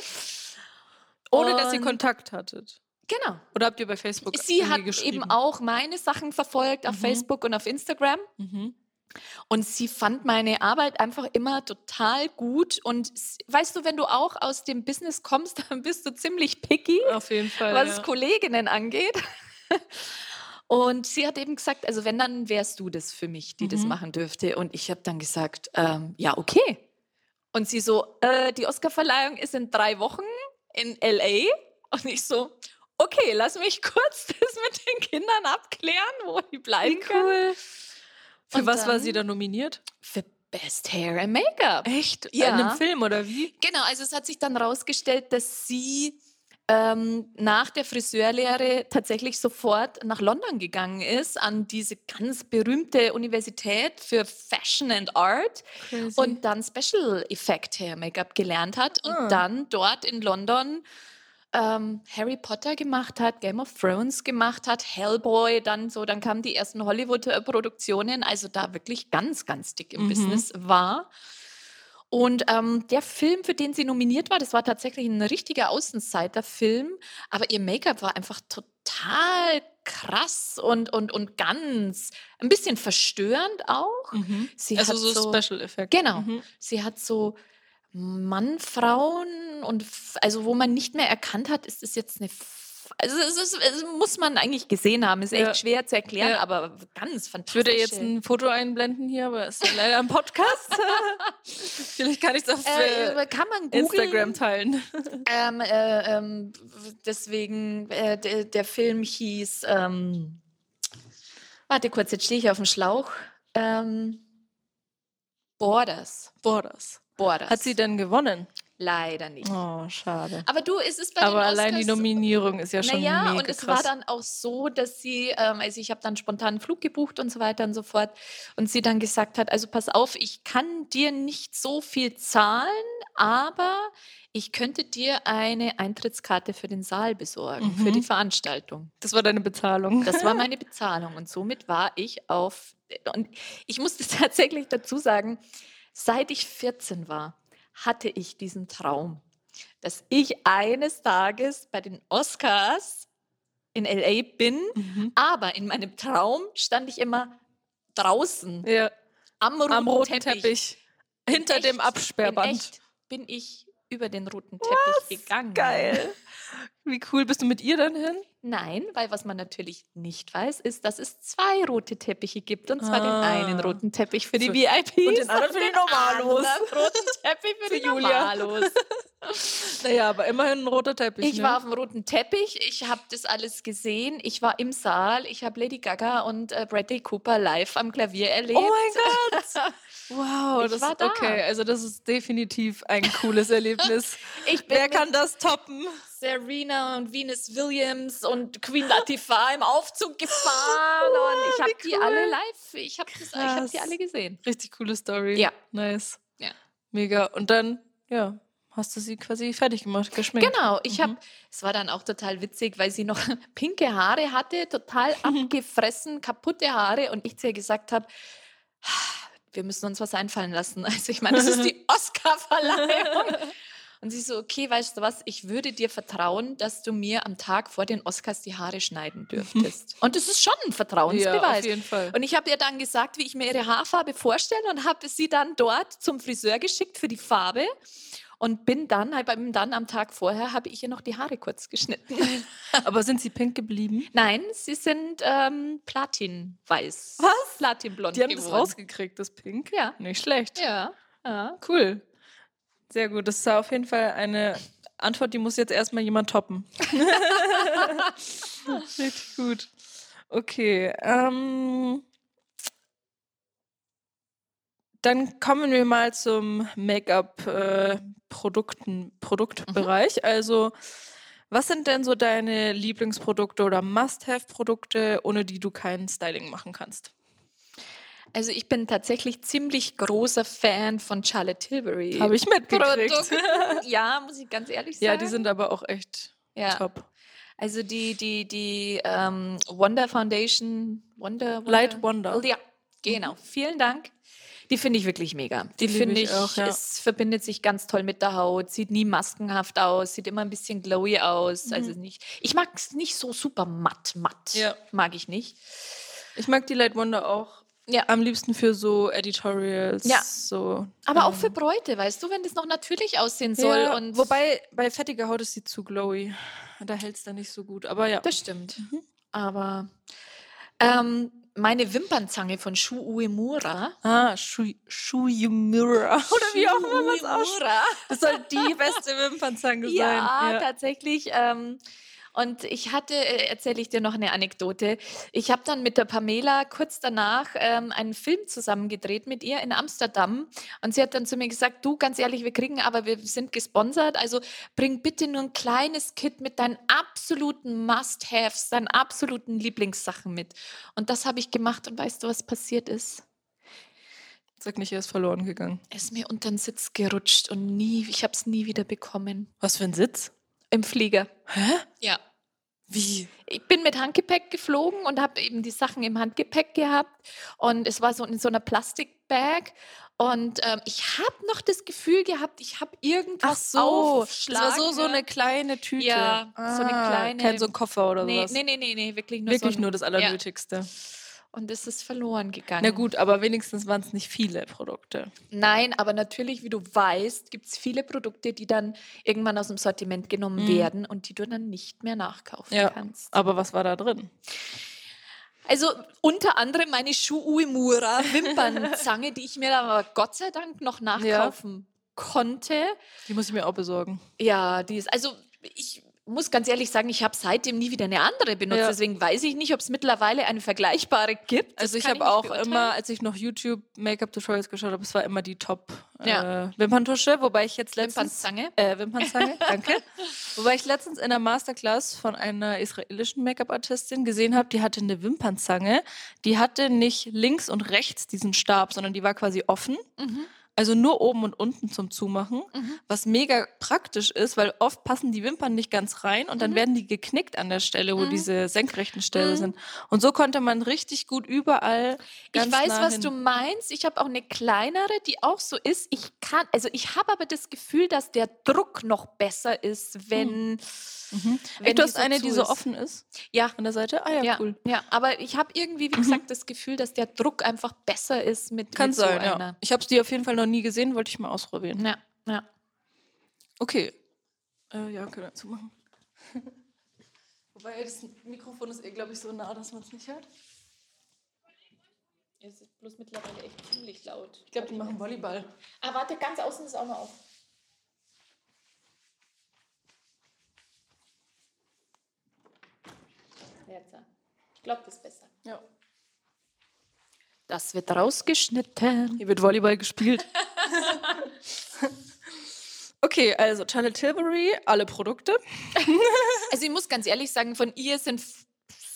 Ohne dass ihr Und- Kontakt hattet. Genau. Oder habt ihr bei Facebook Sie hat geschrieben? eben auch meine Sachen verfolgt auf Mhm. Facebook und auf Instagram. Mhm. Und sie fand meine Arbeit einfach immer total gut. Und weißt du, wenn du auch aus dem Business kommst, dann bist du ziemlich picky, Auf jeden Fall. was ja. Kolleginnen angeht. Und sie hat eben gesagt, also wenn, dann wärst du das für mich, die das Mhm. machen dürfte. Und ich habe dann gesagt, ähm, ja, okay. Und sie so, äh, die Oscarverleihung ist in drei Wochen in LA. Und ich so, okay, lass mich kurz das mit den Kindern abklären, wo die bleiben Wie können. Für Und was war sie da nominiert? Für Best Hair and Make-up. Echt? Ja. In einem Film oder wie? Genau, also es hat sich dann herausgestellt, dass sie ähm, nach der Friseurlehre tatsächlich sofort nach London gegangen ist, an diese ganz berühmte Universität für Fashion and Art Crazy. und dann Special Effect Hair Make-up gelernt hat und Ah. dann dort in London ähm, Harry Potter gemacht hat, Game of Thrones gemacht hat, Hellboy, dann so, dann kamen die ersten Hollywood-Produktionen, also da wirklich ganz, ganz dick im Mhm. Business war. Und ähm, der Film, für den sie nominiert war, das war tatsächlich ein richtiger Außenseiter-Film, aber ihr Make-up war einfach total krass und, und, und ganz, ein bisschen verstörend auch. Mhm. Sie Also hat so, so, Special Effekt. genau, Mhm. sie hat so Mann, Frauen und also wo man nicht mehr erkannt hat, ist es jetzt eine also es, ist, es muss man eigentlich gesehen haben, ist echt Ja. schwer zu erklären, Ja. aber ganz Ich fantastisch. würde jetzt ein Foto einblenden hier, aber es ist leider ein Podcast. Vielleicht kann ich es auf äh, äh, kann man. Instagram teilen. Ähm, äh, ähm, deswegen, äh, der, der Film hieß, ähm, warte kurz, jetzt stehe ich auf dem Schlauch. Ähm, Borders. Borders. Borders. Hat sie denn gewonnen? Leider nicht. Oh, schade. Aber du, es ist bei Aber allein die Nominierung ist ja schon naja, mega und es krass. war dann auch so, dass sie, ähm, also ich habe dann spontan einen Flug gebucht und so weiter und so fort. Und sie dann gesagt hat, also pass auf, ich kann dir nicht so viel zahlen, aber ich könnte dir eine Eintrittskarte für den Saal besorgen, für Mhm. die Veranstaltung. das war deine Bezahlung. Das war meine Bezahlung und somit war ich auf, und ich musste tatsächlich dazu sagen, seit ich 14 war, hatte ich diesen Traum, dass ich eines Tages bei den Oscars in LA bin, Mhm. aber in meinem Traum stand ich immer draußen Ja, am roten, am roten Teppich. Teppich. In Hinter dem echt- In Absperrband. echt bin ich über den roten Teppich gegangen. Geil. Wie cool bist du mit ihr dann hin? Nein, weil was man natürlich nicht weiß, ist, dass es zwei rote Teppiche gibt. Und zwar den einen Ah. roten Teppich für die Für- VIPs und den anderen für die Normalos. anderen roten Teppich für, Für die Julia. Normalos. Naja, aber immerhin ein roter Teppich. Ich ne? war auf dem roten Teppich, ich habe das alles gesehen, ich war im Saal, ich habe Lady Gaga und äh, Bradley Cooper live am Klavier erlebt. Oh mein Gott! Wow, Ich das war da. okay. Also das ist definitiv ein cooles Erlebnis. Ich bin Wer kann das toppen? Serena und Venus Williams und Queen Latifah im Aufzug gefahren und ich habe wie die cool. alle live, ich habe hab die alle gesehen. Richtig coole Story. Ja. Nice. Ja. Mega. Und dann, ja, hast du sie quasi fertig gemacht, geschminkt. Genau, ich Mhm. habe, es war dann auch total witzig, weil sie noch pinke Haare hatte, total abgefressen, kaputte Haare und ich zu ihr gesagt habe, wir müssen uns was einfallen lassen. Also ich meine, das ist die Oscar-Verleihung. Und sie so, okay, weißt du was, ich würde dir vertrauen, dass du mir am Tag vor den Oscars die Haare schneiden dürftest. Und das ist schon ein Ja, Vertrauensbeweis. auf jeden Fall. Und ich habe ihr dann gesagt, wie ich mir ihre Haarfarbe vorstelle und habe sie dann dort zum Friseur geschickt für die Farbe und bin dann, halt beim- dann am Tag vorher, habe ich ihr noch die Haare kurz geschnitten. Aber sind sie pink geblieben? Nein, sie sind ähm, platinweiß. Was? Platinblond Die haben das geworden. rausgekriegt, das Pink. Ja. Nicht schlecht. Ja. ja. Cool. Sehr gut. Das ist auf jeden Fall eine Antwort, die muss jetzt erstmal jemand toppen. Richtig gut. Okay. Ähm, dann kommen wir mal zum Make-up-Produkten, Produktbereich. Also, was sind denn so deine Lieblingsprodukte oder Must-Have-Produkte, ohne die du kein Styling machen kannst? Also ich bin tatsächlich ziemlich großer Fan von Charlotte Tilbury. Habe ich mitgekriegt. Produkten. Ja, muss ich ganz ehrlich sagen. ja, die sind aber auch echt ja. top. Also die, die, die ähm, Wonder Foundation, Wonder, Wonder Light Wonder. Ja, genau. Vielen Dank. Die finde ich wirklich mega. Die, finde ich ich, auch, ja. es verbindet sich ganz toll mit der Haut, sieht nie maskenhaft aus, sieht immer ein bisschen glowy aus. Also nicht, ich mag es nicht so super matt, matt. Ja. Mag ich nicht. Ich mag die Light Wonder auch Ja. am liebsten für so Editorials. Ja. So, Aber auch ähm, für Bräute, weißt du, wenn das noch natürlich aussehen soll. ja, und wobei bei fettiger Haut ist sie zu glowy. Da hält es dann nicht so gut. Aber ja. Das stimmt. Mhm. Aber ähm, meine Wimpernzange von Shu Uemura. Ah, Shu- Shuyumura. Oder wie auch immer man es ausspricht. Uemura. Das soll die beste Wimpernzange sein. Ja, tatsächlich. Ähm, und ich hatte, äh, erzähle ich dir noch eine Anekdote. Ich habe dann mit der Pamela kurz danach ähm, einen Film zusammen gedreht mit ihr in Amsterdam. Und sie hat dann zu mir gesagt, du, ganz ehrlich, wir kriegen aber, wir sind gesponsert, also bring bitte nur ein kleines Kit mit deinen absoluten Must-Haves, deinen absoluten Lieblingssachen mit. Und das habe ich gemacht und weißt du, was passiert ist? Sag nicht, er ist verloren gegangen. Es ist mir unter den Sitz gerutscht und nie, ich habe es nie wieder bekommen. Was für ein Sitz? Im Flieger. Hä? Ja. Wie? Ich bin mit Handgepäck geflogen und habe eben die Sachen im Handgepäck gehabt. Und es war so in so einer Plastikbag. Und ähm, ich habe noch das Gefühl gehabt, ich habe irgendwas das war aufschlagen so, so eine kleine Tüte. Ja, so eine Ah, kleine- Kein so ein Koffer oder Nee, sowas. nee, nee, nee, nee, wirklich nur Wirklich so ein, nur das Allernötigste. Und es ist verloren gegangen. Na gut, aber wenigstens waren es nicht viele Produkte. Nein, aber natürlich, wie du weißt, gibt es viele Produkte, die dann irgendwann aus dem Sortiment genommen Mhm. werden und die du dann nicht mehr nachkaufen Ja. kannst. Aber was war da drin? Also unter anderem meine Shu Uemura Wimpernzange, die ich mir dann aber Gott sei Dank noch nachkaufen konnte. Die muss ich mir auch besorgen. Ja, die ist, also ich muss ganz ehrlich sagen, ich habe seitdem nie wieder eine andere benutzt. Ja. Deswegen weiß ich nicht, ob es mittlerweile eine vergleichbare gibt. Das Also ich habe auch beurteilen. immer, als ich noch YouTube Make-up-Tutorials geschaut habe, es war immer die Top Ja. äh, Wimperntusche, wobei ich jetzt letztens Wimpernzange. äh, Wimpernzange, danke. Wobei ich letztens in der Masterclass von einer israelischen Make-up-Artistin gesehen habe, die hatte eine Wimpernzange, die hatte nicht links und rechts diesen Stab, sondern die war quasi offen. Mhm. Also nur oben und unten zum Zumachen, Mhm. was mega praktisch ist, weil oft passen die Wimpern nicht ganz rein und dann Mhm. werden die geknickt an der Stelle, wo Mhm. diese senkrechten Stellen Mhm. sind. Und so konnte man richtig gut überall. Ganz ich weiß, nah was hin. du meinst. Ich habe auch eine kleinere, die auch so ist. Ich kann, also ich habe aber das Gefühl, dass der Druck noch besser ist, wenn. Mhm. wenn Echt, du hast so eine, die so offen ist Ja. an der Seite? Ah ja, Ja, cool. ja, aber ich habe irgendwie, wie Mhm. gesagt, das Gefühl, dass der Druck einfach besser ist mit, Kann mit sein, so ja. einer. Ich habe die auf jeden Fall noch nie gesehen, wollte ich mal ausprobieren. Ja, ja. Okay. Äh, ja, können wir zumachen. Wobei das Mikrofon ist eh, glaube ich, so nah, dass man es nicht hört. Es ist bloß mittlerweile echt ziemlich laut. Ich glaube, die machen Volleyball. Ah, warte, ganz außen ist auch noch auf. Ich glaube, das ist besser. Ja. Das wird rausgeschnitten. Hier wird Volleyball gespielt. okay, also Charlotte Tilbury, alle Produkte. Also ich muss ganz ehrlich sagen, von ihr sind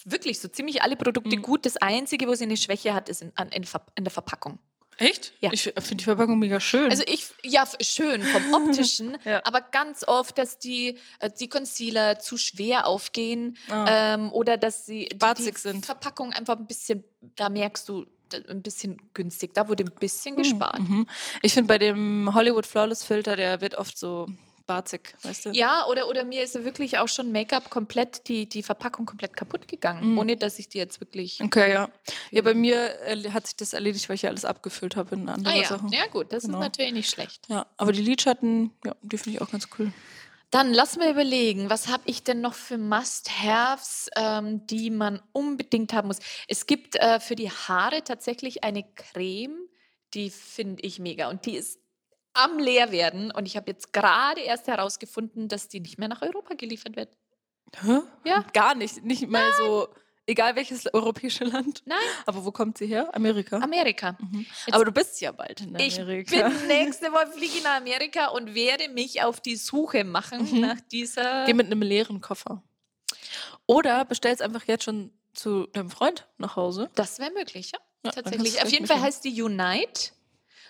wirklich so ziemlich alle Produkte Mhm. gut. Das Einzige, wo sie eine Schwäche hat, ist in, an, in, in der Verpackung. Echt? Ja. Ich finde die Verpackung mega schön. Also ich, ja, schön vom optischen, Ja. aber ganz oft, dass die, äh, die Concealer zu schwer aufgehen Ah. ähm, oder dass sie die, Barzig die sind. Verpackung einfach ein bisschen, da merkst du, ein bisschen günstig. Da wurde ein bisschen gespart. Mhm. Ich finde bei dem Hollywood Flawless Filter, der wird oft so barzig, weißt du? Ja, oder, oder mir ist wirklich auch schon Make-up komplett, die, die Verpackung komplett kaputt gegangen, Mhm. ohne dass ich die jetzt wirklich. Okay, ja. Ja, bei mir äh, hat sich das erledigt, weil ich ja alles abgefüllt habe in andere Ah ja, Sachen. ja gut, das Genau. ist natürlich nicht schlecht. Ja, aber die Lidschatten, ja, die finde ich auch ganz cool. Dann lass mal überlegen, was habe ich denn noch für Must-Haves, ähm, die man unbedingt haben muss. Es gibt äh, für die Haare tatsächlich eine Creme, die finde ich mega und die ist am Leerwerden und ich habe jetzt gerade erst herausgefunden, dass die nicht mehr nach Europa geliefert wird. Hä? Ja. Gar nicht. Nicht mal so, egal welches europäische Land. Nein, Aber wo kommt sie her? Amerika. Amerika. Mhm. Aber du bist ja bald in Ich Amerika. bin nächste Woche fliege ich nach Amerika und werde mich auf die Suche machen Mhm. nach dieser. Geh mit einem leeren Koffer. Oder bestell's einfach jetzt schon zu deinem Freund nach Hause. Das wäre möglich, ja. Ja, Tatsächlich. Auf jeden Fall heißt die Unite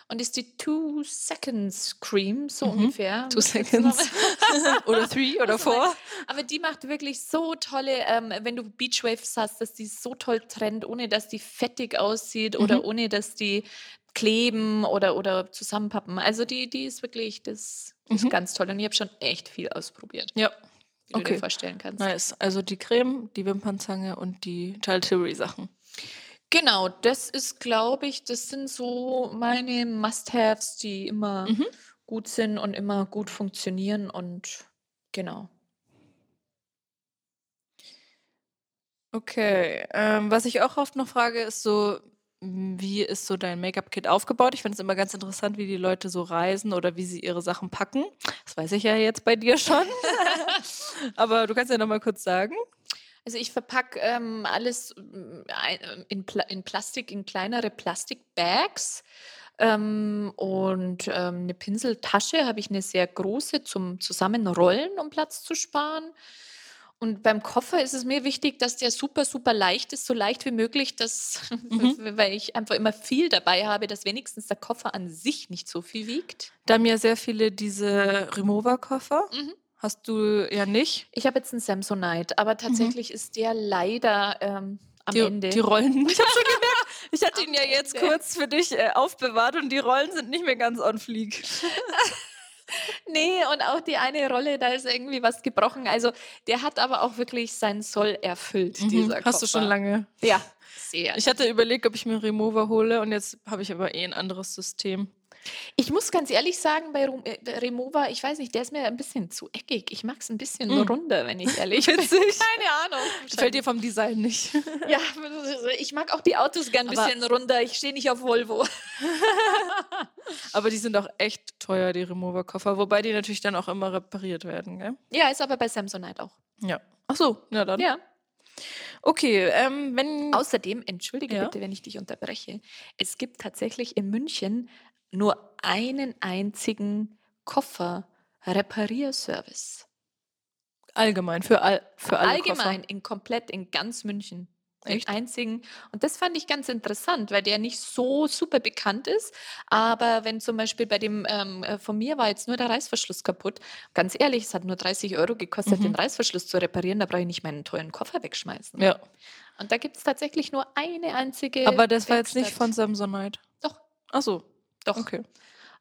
und ist die Two Seconds Cream, so Mhm. ungefähr. Two seconds. oder three oder Was four. Aber die macht wirklich so tolle, ähm, wenn du Beachwaves hast, dass die so toll trennt, ohne dass die fettig aussieht oder Mhm. ohne dass die kleben oder, oder zusammenpappen. Also die, die ist wirklich, das ist Mhm. ganz toll. Und ich habe schon echt viel ausprobiert, Ja, wie du Okay. dir vorstellen kannst. nice. Also die Creme, die Wimpernzange und die Charlotte Tilbury Sachen. Genau, das ist, glaube ich, das sind so meine Must-Haves, die immer Mhm. gut sind und immer gut funktionieren und genau. Okay. Ähm, was ich auch oft noch frage, ist so, wie ist so dein Make-up-Kit aufgebaut? Ich finde es immer ganz interessant, wie die Leute so reisen oder wie sie ihre Sachen packen. Das weiß ich ja jetzt bei dir schon. Aber du kannst ja noch mal kurz sagen. Also ich verpacke ähm, alles ähm, ein- in, Pla in Plastik, in kleinere Plastikbags. Ähm, und ähm, eine Pinseltasche habe ich eine sehr große zum Zusammenrollen, um Platz zu sparen. Und beim Koffer ist es mir wichtig, dass der super, super leicht ist, so leicht wie möglich, dass, Mhm. weil ich einfach immer viel dabei habe, dass wenigstens der Koffer an sich nicht so viel wiegt. Da haben ja sehr viele diese Remover-Koffer. Mhm. Hast du ja nicht. Ich habe jetzt einen Samsonite, aber tatsächlich ist der leider ähm, am die, Ende. die Rollen. Ich habe schon gemerkt, ich hatte ihn ja jetzt kurz für dich äh, aufbewahrt und die Rollen sind nicht mehr ganz on fleek. Nee, und auch die eine Rolle, da ist irgendwie was gebrochen. Also der hat aber auch wirklich seinen Soll erfüllt, dieser Mhm. Hast du schon Koffer. lange. Ja, sehr. Ich hatte überlegt, ob ich mir einen Remover hole und jetzt habe ich aber eh ein anderes System. Ich muss ganz ehrlich sagen, bei äh, bei Remover, ich weiß nicht, der ist mir ein bisschen zu eckig. Ich mag es ein bisschen Mm. runder, wenn ich ehrlich bin. Keine Ahnung. Fällt dir vom Design nicht. Ja, ich mag auch die Autos gern ein Aber- bisschen runder. Ich stehe nicht auf Volvo. Aber die sind auch echt teuer, die Remover-Koffer. Wobei die natürlich dann auch immer repariert werden, gell? Ja, ist aber bei Samsonite auch. Ja. Ach so, ja dann. Ja. Okay, ähm, wenn. Außerdem, entschuldige Ja. bitte, wenn ich dich unterbreche, es gibt tatsächlich in München nur einen einzigen Koffer-Reparierservice. allgemein, für, all, für alle Allgemein, in komplett, in ganz München. Echt? einzigen. Und das fand ich ganz interessant, weil der nicht so super bekannt ist. Aber wenn zum Beispiel bei dem ähm, äh, von mir war jetzt nur der Reißverschluss kaputt, ganz ehrlich, es hat nur 30 Euro gekostet, Mhm. den Reißverschluss zu reparieren. Da brauche ich nicht meinen teuren Koffer wegschmeißen. Koffer. Ja. Und da gibt es tatsächlich nur eine einzige. Aber das war jetzt nicht Werkstatt. von Samsonite. Doch, Ach so, doch. okay.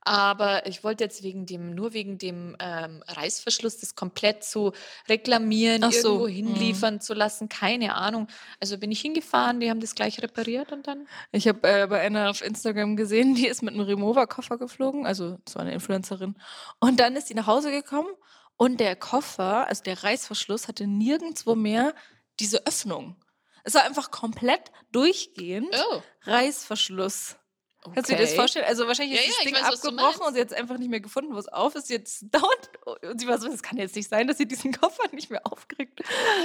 Aber ich wollte jetzt wegen dem, nur wegen dem ähm, Reißverschluss das komplett zu reklamieren, Ach so, irgendwo mhm. hinliefern zu lassen, keine Ahnung. Also bin ich hingefahren, die haben das gleich repariert und dann. Ich habe äh, bei einer auf Instagram gesehen, die ist mit einem Remover-Koffer geflogen, also war eine Influencerin. Und dann ist sie nach Hause gekommen und der Koffer, also der Reißverschluss, hatte nirgendwo mehr diese Öffnung. Es war einfach komplett durchgehend Oh. Reißverschluss. Kannst du dir das vorstellen? Also wahrscheinlich Ja, ist ja, das ich Ding weiß, abgebrochen und sie hat es einfach nicht mehr gefunden, wo es auf ist. Jetzt dauert und sie war so, das kann jetzt nicht sein, dass sie diesen Koffer nicht mehr aufkriegt.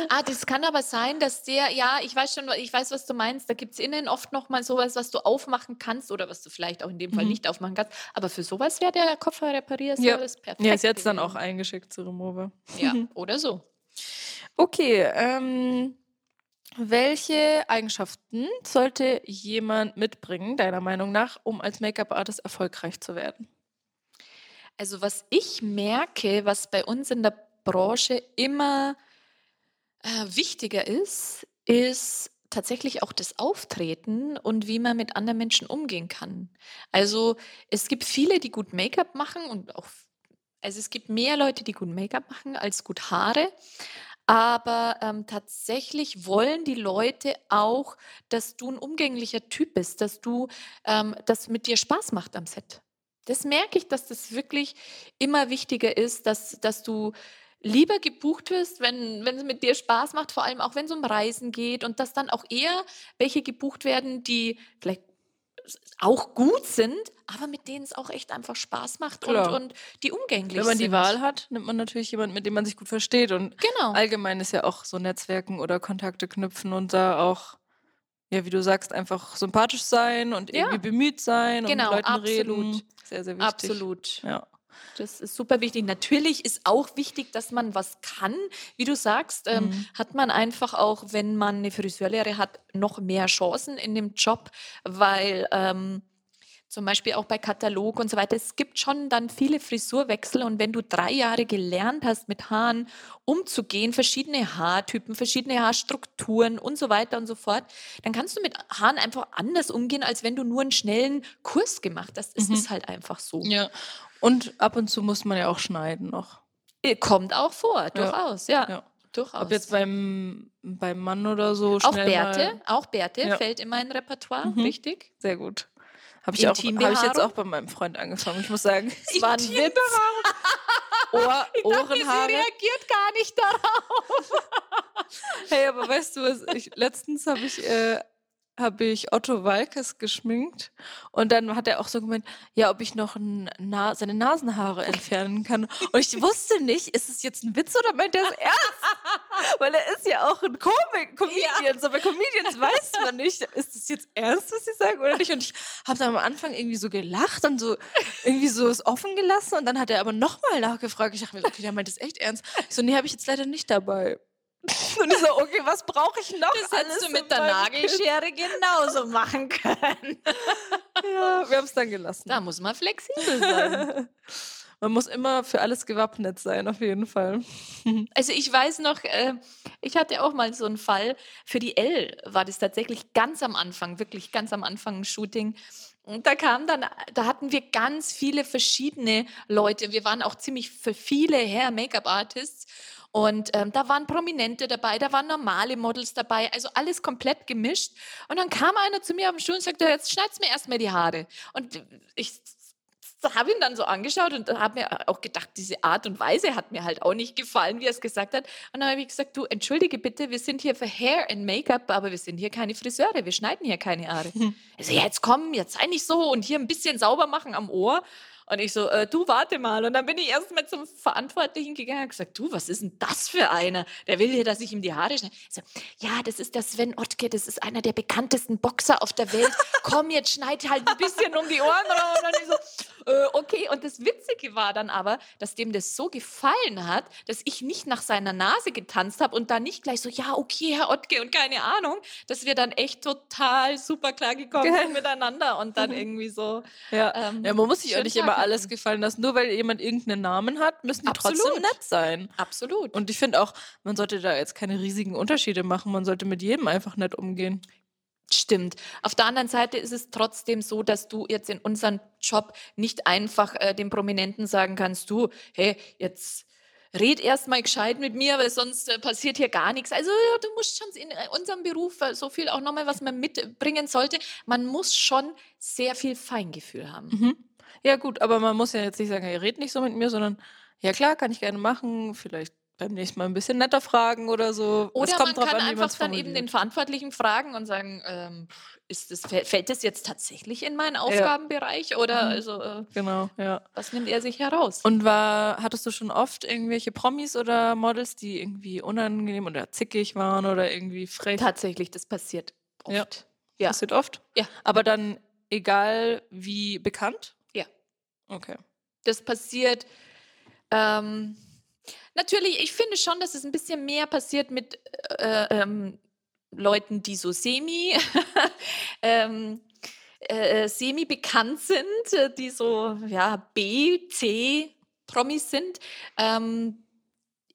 Ah, das kann aber sein, dass der, ja, ich weiß schon, ich weiß, was du meinst. Da gibt es innen oft noch mal sowas, was du aufmachen kannst oder was du vielleicht auch in dem Fall Mhm. nicht aufmachen kannst. Aber für sowas wäre der Kofferreparierservice perfekt. Ja, sie hat es dann gewesen. auch eingeschickt zu Remover. Ja, oder so. Okay, ähm, welche Eigenschaften sollte jemand mitbringen, deiner Meinung nach, um als Make-up-Artist erfolgreich zu werden? Also was ich merke, was bei uns in der Branche immer äh, wichtiger ist, ist tatsächlich auch das Auftreten und wie man mit anderen Menschen umgehen kann. Also es gibt viele, die gut Make-up machen und auch, also es gibt mehr Leute, die gut Make-up machen als gut Haare. Aber ähm, tatsächlich wollen die Leute auch, dass du ein umgänglicher Typ bist, dass du, ähm, das mit dir Spaß macht am Set. Das merke ich, dass das wirklich immer wichtiger ist, dass, dass du lieber gebucht wirst, wenn, wenn es mit dir Spaß macht, vor allem auch wenn es um Reisen geht und dass dann auch eher welche gebucht werden, die vielleicht auch gut sind, aber mit denen es auch echt einfach Spaß macht und, und die umgänglich Wenn man sind. die Wahl hat, nimmt man natürlich jemanden, mit dem man sich gut versteht. Und Genau. allgemein ist ja auch so Netzwerken oder Kontakte knüpfen und da auch, ja, wie du sagst, einfach sympathisch sein und Ja. irgendwie bemüht sein und Genau, mit Leuten absolut. reden. Sehr, sehr wichtig. Absolut. Ja. Das ist super wichtig. Natürlich ist auch wichtig, dass man was kann. Wie du sagst, ähm, Mhm. hat man einfach auch, wenn man eine Friseurlehre hat, noch mehr Chancen in dem Job, weil ähm, zum Beispiel auch bei Katalog und so weiter, es gibt schon dann viele Frisurwechsel und wenn du drei Jahre gelernt hast, mit Haaren umzugehen, verschiedene Haartypen, verschiedene Haarstrukturen und so weiter und so fort, dann kannst du mit Haaren einfach anders umgehen, als wenn du nur einen schnellen Kurs gemacht hast. Es Mhm. ist halt einfach so. ja. Und ab und zu muss man ja auch schneiden noch. Äh, Kommt auch vor, durchaus, ja. Ja. Durchaus. Ob jetzt beim, beim Mann oder so auch Bärte, auch Bärte Ja. fällt in mein Repertoire, Mhm. richtig? Sehr gut. Habe ich, auch- hab ich jetzt auch bei meinem Freund angefangen. Ich muss sagen, es war ein Witz. Ohr, Ich dachte, sie Ohrenhaare. reagiert gar nicht darauf. Hey, aber weißt du was? Ich, letztens habe ich, äh, hab ich Otto Walkes geschminkt und dann hat er auch so gemeint, ja, ob ich noch Na seine Nasenhaare entfernen kann. Und ich wusste nicht, ist es jetzt ein Witz oder meint er es ernst? Weil er ist ja auch ein Comik Comedian. So bei Comedians weiß man nicht, ist es jetzt ernst, was sie sagen oder nicht. Und ich habe dann am Anfang irgendwie so gelacht und so irgendwie so es offen gelassen und dann hat er aber nochmal nachgefragt. Ich dachte mir, okay, der meint es echt ernst. Ich so, nee, habe ich jetzt leider nicht dabei. Und ich so, okay, was brauche ich noch? Das hättest du mit der? Nagelschere genauso machen können. Ja, wir haben es dann gelassen. Da muss man flexibel sein. man muss immer für alles gewappnet sein, auf jeden Fall. Also ich weiß noch, äh, ich hatte auch mal so einen Fall. Für die L war das tatsächlich ganz am Anfang, wirklich ganz am Anfang ein Shooting. Und da kam dann, da hatten wir ganz viele verschiedene Leute. Wir waren auch ziemlich für viele Hair Make-up Artists. Und ähm, da waren Prominente dabei, da waren normale Models dabei, also alles komplett gemischt. Und dann kam einer zu mir auf den Stuhl und sagte, jetzt schneid's mir erstmal die Haare. Und ich habe ihn dann so angeschaut und habe mir auch gedacht, diese Art und Weise hat mir halt auch nicht gefallen, wie er es gesagt hat. Und dann habe ich gesagt, du, entschuldige bitte, wir sind hier für Hair and Make-up, aber wir sind hier keine Friseure, wir schneiden hier keine Haare. Also ja, jetzt komm, jetzt sei nicht so und hier ein bisschen sauber machen am Ohr. Und ich so, äh, du warte mal. Und dann bin ich erst mal zum Verantwortlichen gegangen und gesagt, du, was ist denn das für einer? Der will hier, dass ich ihm die Haare schneide. So, ja, das ist der Sven Ottke, das ist einer der bekanntesten Boxer auf der Welt. Komm, jetzt schneid halt ein bisschen um die Ohren rum. Und dann ich so, äh, okay. Und das Witzige war dann aber, dass dem das so gefallen hat, dass ich nicht nach seiner Nase getanzt habe und dann nicht gleich so, ja, okay, Herr Ottke und keine Ahnung, dass wir dann echt total super klar gekommen sind miteinander und dann irgendwie so. Ja, ähm, ja man muss sich auch nicht immer alles gefallen lassen. Nur weil jemand irgendeinen Namen hat, müssen die Absolut. trotzdem nett sein. Absolut. Und ich finde auch, man sollte da jetzt keine riesigen Unterschiede machen. Man sollte mit jedem einfach nett umgehen. Stimmt. Auf der anderen Seite ist es trotzdem so, dass du jetzt in unserem Job nicht einfach äh, dem Prominenten sagen kannst, du, hey, jetzt red erst mal gescheit mit mir, weil sonst äh, passiert hier gar nichts. Also du musst schon in äh, unserem Beruf äh, so viel auch nochmal, was man mitbringen sollte. Man muss schon sehr viel Feingefühl haben. Mhm. Ja, gut, aber man muss ja jetzt nicht sagen, ihr redet nicht so mit mir, sondern ja klar, kann ich gerne machen, vielleicht beim nächsten Mal ein bisschen netter fragen oder so. Oder man kann an, einfach dann eben den Verantwortlichen fragen und sagen, ähm, ist das, fällt das jetzt tatsächlich in meinen Aufgabenbereich ja. oder mhm. also äh, genau, ja. was nimmt er sich heraus? Und war, hattest du schon oft irgendwelche Promis oder Models, die irgendwie unangenehm oder zickig waren oder irgendwie frech? Tatsächlich, das passiert oft. Ja. ja. Passiert oft? Ja. Aber dann egal wie bekannt? Okay. Das passiert. Ähm, natürlich, ich finde schon, dass es ein bisschen mehr passiert mit äh, ähm, Leuten, die so semi, ähm, äh, semi bekannt sind, die so ja B, C Promis sind. Ähm,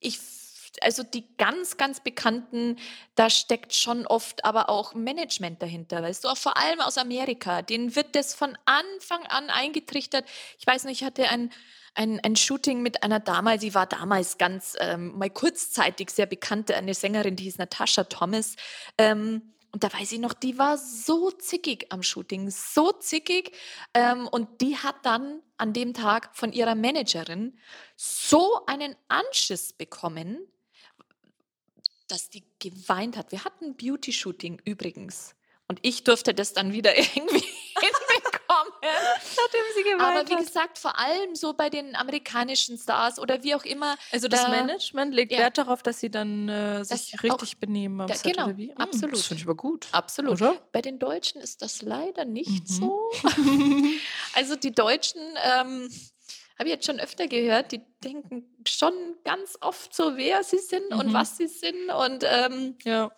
ich also die ganz, ganz bekannten, da steckt schon oft aber auch Management dahinter, weißt du, auch vor allem aus Amerika. Denen wird das von Anfang an eingetrichtert. Ich weiß nicht, ich hatte ein, ein, ein Shooting mit einer Dame, die war damals ganz ähm, mal kurzzeitig sehr bekannte, eine Sängerin, die hieß Natasha Thomas. Ähm, und da weiß ich noch, die war so zickig am Shooting, so zickig. Ähm, und die hat dann an dem Tag von ihrer Managerin so einen Anschiss bekommen, dass die geweint hat. Wir hatten Beauty-Shooting übrigens. Und ich durfte das dann wieder irgendwie. Nachdem sie geweint Aber wie gesagt, vor allem so bei den amerikanischen Stars oder wie auch immer. Also das da, Management legt ja. Wert darauf, dass sie dann äh, sich richtig auch, benehmen am da, Genau, hm, absolut. Das finde ich aber gut. Absolut. Oder? Bei den Deutschen ist das leider nicht mhm. so. also die Deutschen... Ähm, habe ich jetzt schon öfter gehört, die denken schon ganz oft so, wer sie sind mhm. und was sie sind. Und ähm, ja.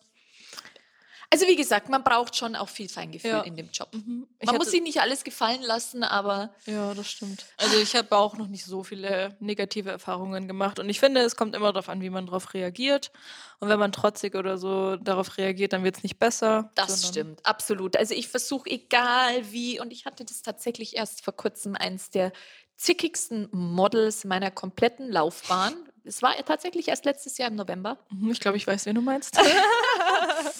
Also wie gesagt, man braucht schon auch viel Feingefühl ja. in dem Job. Mhm. Man muss sich nicht alles gefallen lassen, aber... Ja, das stimmt. Also ich habe auch noch nicht so viele negative Erfahrungen gemacht. Und ich finde, es kommt immer darauf an, wie man darauf reagiert. Und wenn man trotzig oder so darauf reagiert, dann wird es nicht besser. Das stimmt, absolut. Also ich versuche, egal wie, und ich hatte das tatsächlich erst vor kurzem, eins der zickigsten Models meiner kompletten Laufbahn. Es war tatsächlich erst letztes Jahr im November. Mhm, ich glaube, ich weiß, wen du meinst.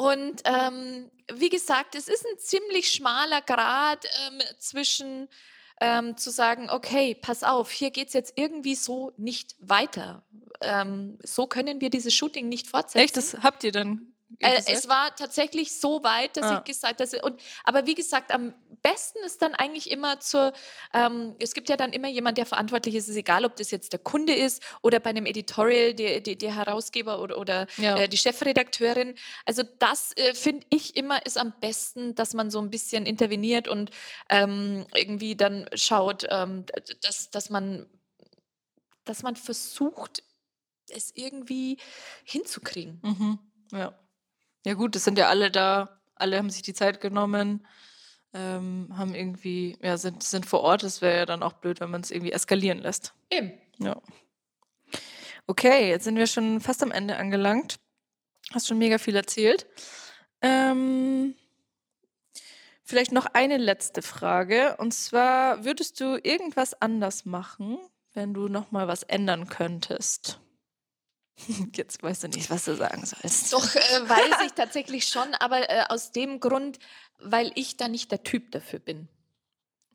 Und ähm, wie gesagt, es ist ein ziemlich schmaler Grad ähm, zwischen ähm, zu sagen, okay, pass auf, hier geht es jetzt irgendwie so nicht weiter. Ähm, so können wir dieses Shooting nicht fortsetzen. Echt, das habt ihr dann äh, es war tatsächlich so weit, dass ah. ich gesagt habe, und, aber wie gesagt, am besten ist dann eigentlich immer zur, ähm, es gibt ja dann immer jemand, der verantwortlich ist, es ist egal, ob das jetzt der Kunde ist oder bei einem Editorial der, der, der Herausgeber oder, oder ja. äh, die Chefredakteurin. Also das äh, finde ich immer ist am besten, dass man so ein bisschen interveniert und ähm, irgendwie dann schaut, ähm, dass, dass man dass man versucht, es irgendwie hinzukriegen. Mhm. Ja. Ja gut, das sind ja alle da, alle haben sich die Zeit genommen. ähm, haben irgendwie, ja, sind, sind vor Ort. Das wäre ja dann auch blöd, wenn man es irgendwie eskalieren lässt. Eben. Ja. Okay, jetzt sind wir schon fast am Ende angelangt. Hast schon mega viel erzählt. Ähm, vielleicht noch eine letzte Frage. Und zwar, würdest du irgendwas anders machen, wenn du nochmal was ändern könntest? Jetzt weißt du nicht, was du sagen sollst. Doch, äh, weiß ich tatsächlich schon, aber äh, aus dem Grund, weil ich da nicht der Typ dafür bin.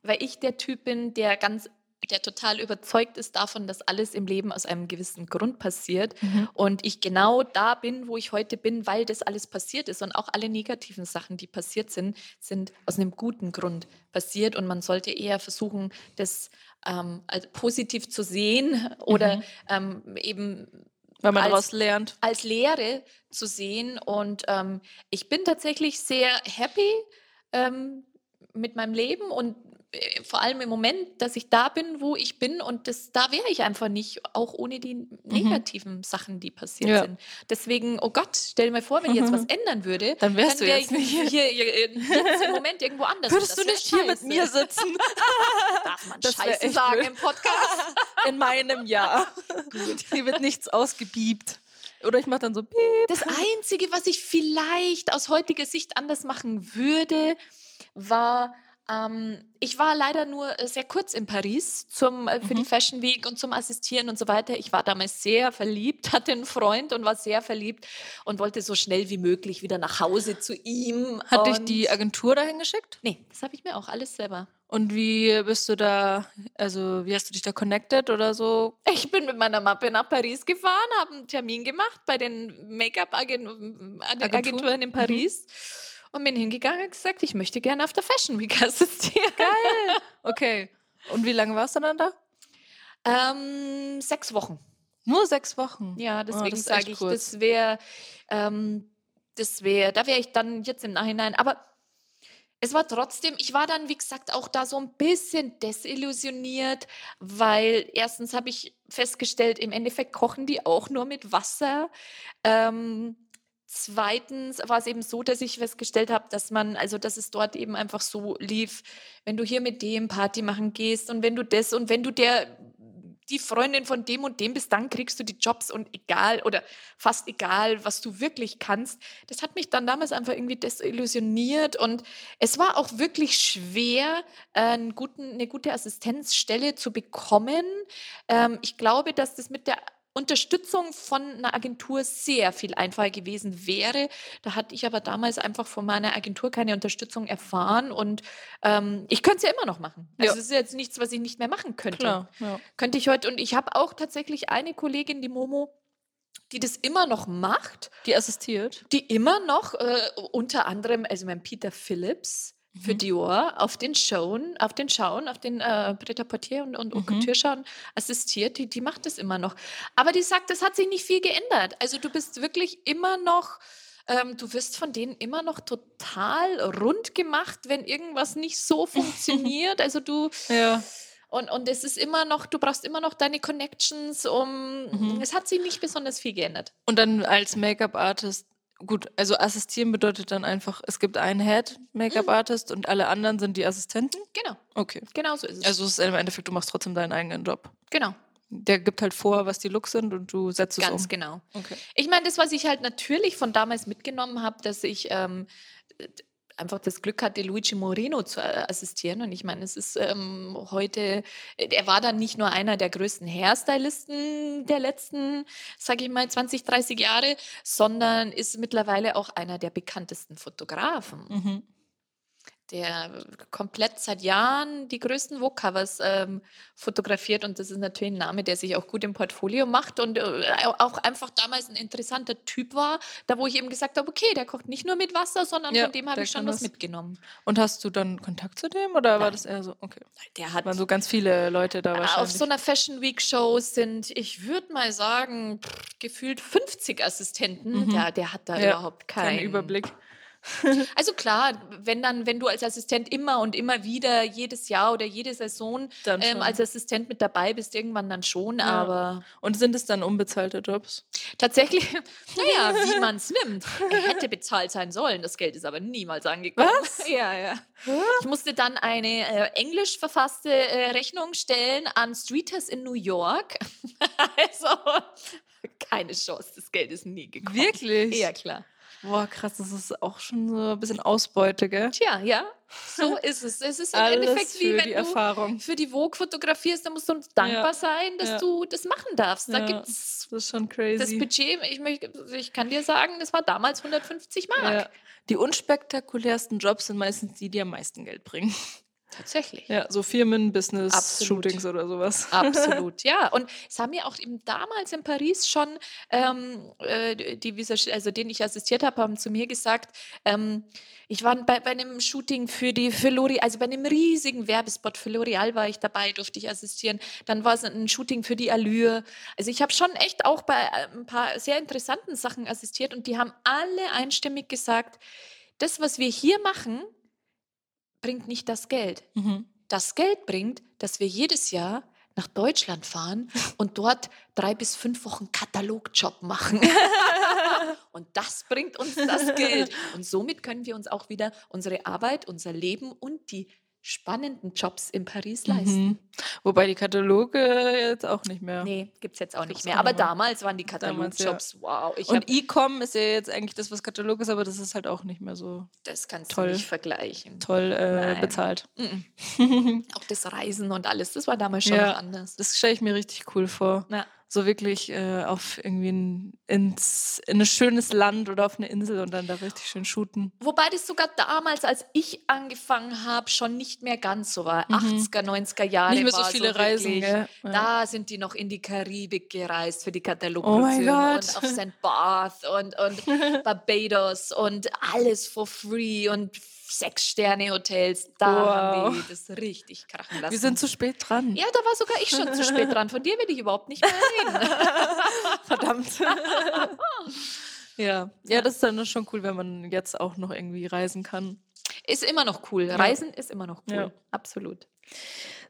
Weil ich der Typ bin, der ganz der total überzeugt ist davon, dass alles im Leben aus einem gewissen Grund passiert Mhm. und ich genau da bin, wo ich heute bin, weil das alles passiert ist und auch alle negativen Sachen, die passiert sind, sind aus einem guten Grund passiert und man sollte eher versuchen, das ähm, als positiv zu sehen oder Mhm. ähm, eben Weil man als- daraus lernt. als Lehre zu sehen. Und ähm, ich bin tatsächlich sehr happy ähm, mit meinem Leben und vor allem im Moment, dass ich da bin, wo ich bin. Und das, da wäre ich einfach nicht, auch ohne die negativen Sachen, die passiert Mhm. Ja. sind. Deswegen, oh Gott, stell dir mal vor, wenn ich jetzt was ändern würde, Dann wärst du wär jetzt nicht hier. hier, hier, jetzt im Moment irgendwo anders. Würdest du nicht hier mit scheiße. mir sitzen? Darf man Das Scheiße sagen blöd. im Podcast? In meinem Jahr. Gut. Hier wird nichts ausgebiebt. Oder ich mache dann so piep. Das Einzige, was ich vielleicht aus heutiger Sicht anders machen würde, war, ähm, ich war leider nur äh, sehr kurz in Paris zum, äh, für die Mhm. Fashion Week und zum Assistieren und so weiter. Ich war damals sehr verliebt, hatte einen Freund und war sehr verliebt und wollte so schnell wie möglich wieder nach Hause zu ihm. Hat dich die Agentur dahin geschickt? Nee, das habe ich mir auch alles selber. Und wie bist du da, also wie hast du dich da connected oder so? Ich bin mit meiner Mappe nach Paris gefahren, habe einen Termin gemacht bei den Make-up-Agenturen in Paris und bin hingegangen und gesagt, ich möchte gerne auf der Fashion Week assistieren. Geil. Okay. Und wie lange warst du dann da? Ähm, sechs Wochen. Nur sechs Wochen. Ja, Oh, deswegen ist sage ich, kurz. das wäre, ähm, das wäre, da wäre ich dann jetzt im Nachhinein, aber es war trotzdem, ich war dann, wie gesagt, auch da so ein bisschen desillusioniert, weil erstens habe ich festgestellt, im Endeffekt kochen die auch nur mit Wasser. Ähm, Zweitens war es eben so, dass ich festgestellt habe, dass man, also dass es dort eben einfach so lief, wenn du hier mit dem Party machen gehst und wenn du das und wenn du der die Freundin von dem und dem bist, dann kriegst du die Jobs und egal oder fast egal, was du wirklich kannst. Das hat mich dann damals einfach irgendwie desillusioniert und es war auch wirklich schwer, einen guten, eine gute Assistenzstelle zu bekommen. Ähm, ich glaube, dass das mit der Unterstützung von einer Agentur sehr viel einfacher gewesen wäre. Da hatte ich aber damals einfach von meiner Agentur keine Unterstützung erfahren und ähm, ich könnte es ja immer noch machen. Also Ja. es ist jetzt nichts, was ich nicht mehr machen könnte. Klar. Ja. Könnte ich heute, und ich habe auch tatsächlich eine Kollegin, die Momo, die das immer noch macht, Die assistiert. die immer noch äh, unter anderem, also mein Peter Phillips für Mhm. Dior auf den Schauen, auf den Schauen, auf den äh, Pret-à-Porter und, und Mhm. Couture-Schauen assistiert, die, die macht das immer noch. Aber die sagt, das hat sich nicht viel geändert. Also du bist wirklich immer noch, ähm, du wirst von denen immer noch total rund gemacht, wenn irgendwas nicht so funktioniert. Also du, Ja. und, und es ist immer noch, du brauchst immer noch deine Connections, um. Mhm. Es hat sich nicht besonders viel geändert. Und dann als Make-up-Artist, gut, also assistieren bedeutet dann einfach, es gibt einen Head-Make-up-Artist und alle anderen sind die Assistenten? Genau, Okay. genau so ist es. Also es ist im Endeffekt, du machst trotzdem deinen eigenen Job. genau, Der gibt halt vor, was die Looks sind und du setzt es ganz um. genau. Okay. Ich meine, das, was ich halt natürlich von damals mitgenommen habe, dass ich ähm, einfach das Glück hatte, Luigi Moreno zu äh, assistieren. Und ich meine, es ist ähm, heute, äh, er war dann nicht nur einer der größten Hairstylisten der letzten, sage ich mal, 20, 30 Jahre, sondern ist mittlerweile auch einer der bekanntesten Fotografen. Mhm. Der komplett seit Jahren die größten Vogue-Covers ähm, fotografiert und das ist natürlich ein Name, der sich auch gut im Portfolio macht und äh, auch einfach damals ein interessanter Typ war, da wo ich eben gesagt habe, okay, der kocht nicht nur mit Wasser, sondern Ja, von dem habe ich schon was mitgenommen. Und hast du dann Kontakt zu dem oder war Nein. das eher so? Okay. Der hat Waren so ganz viele Leute da auf wahrscheinlich. so einer Fashion Week Show sind, ich würde mal sagen, pff, gefühlt 50 Assistenten. Mhm. Der, der hat da Ja, überhaupt keinen Kein Überblick. Also klar, wenn dann, wenn du als Assistent immer und immer wieder jedes Jahr oder jede Saison ähm, als Assistent mit dabei bist, irgendwann dann schon, Ja. aber Und sind es dann unbezahlte Jobs? tatsächlich, naja, wie man es nimmt. Er hätte bezahlt sein sollen, das Geld ist aber niemals angekommen. Was? Ja, ja. Ich musste dann eine äh, englisch verfasste äh, Rechnung stellen an Streeters in New York. also keine Chance, das Geld ist nie gekommen. Wirklich? Ja, klar. Boah, krass, das ist auch schon so ein bisschen Ausbeute, gell? Tja, ja, so ist es. Es ist im Endeffekt wie wenn die du Erfahrung. für die Vogue fotografierst, dann musst du uns dankbar Ja. sein, dass Ja. du das machen darfst. Da Ja, gibt's Das ist schon das crazy. Budget, ich, möchte, ich kann dir sagen, das war damals 150 Mark. Die unspektakulärsten Jobs sind meistens die, die am meisten Geld bringen. Tatsächlich. Ja, so Firmen, Business, Absolut. Shootings oder sowas. Absolut, ja. Und es haben ja auch eben damals in Paris schon ähm, äh, die Visag also denen ich assistiert habe, haben zu mir gesagt, ähm, ich war bei, bei einem Shooting für die für L'Oreal, also bei einem riesigen Werbespot für L'Oreal war ich dabei, durfte ich assistieren. Dann war es ein Shooting für die Allure. Also ich habe schon echt auch bei äh, ein paar sehr interessanten Sachen assistiert und die haben alle einstimmig gesagt, das, was wir hier machen, bringt nicht das Geld Mhm. das Geld bringt, dass wir jedes Jahr nach Deutschland fahren und dort drei bis fünf Wochen Katalogjob machen. und das bringt uns das Geld. Und somit können wir uns auch wieder unsere Arbeit, unser Leben und die spannenden Jobs in Paris leisten. Mhm. Wobei die Kataloge jetzt auch nicht mehr. Nee, gibt es jetzt auch nicht mehr. auch Aber damals waren die Damals, ja. Katalogjobs, wow. Ich Und E-Com ist ja jetzt eigentlich das, was Katalog ist, aber das ist halt auch nicht mehr so das kannst toll. du nicht vergleichen. toll äh, bezahlt. Mhm. Auch das Reisen und alles, das war damals schon Ja. anders. Das stelle ich mir richtig cool vor. Ja. So wirklich äh, auf irgendwie ein, ins, in ein schönes Land oder auf eine Insel und dann da richtig schön shooten. Wobei das sogar damals, als ich angefangen habe, schon nicht mehr ganz so war. Mhm. 80er, 90er Jahre. nicht mehr so viele Reisen, wirklich- gell? Ja. Da sind die noch in die Karibik gereist für die Oh Katalogproduktion mein und auf St. Barth und, und Barbados und alles for free und Sechs-Sterne-Hotels. Da haben Wow. die das richtig krachen lassen. Wir sind zu spät dran. ja, da war sogar ich schon zu spät dran. Von dir will ich überhaupt nicht mehr reden. Verdammt. ja. ja, das ist dann schon cool, wenn man jetzt auch noch irgendwie reisen kann. Ist immer noch cool. Reisen ist immer noch cool. Ja. Absolut.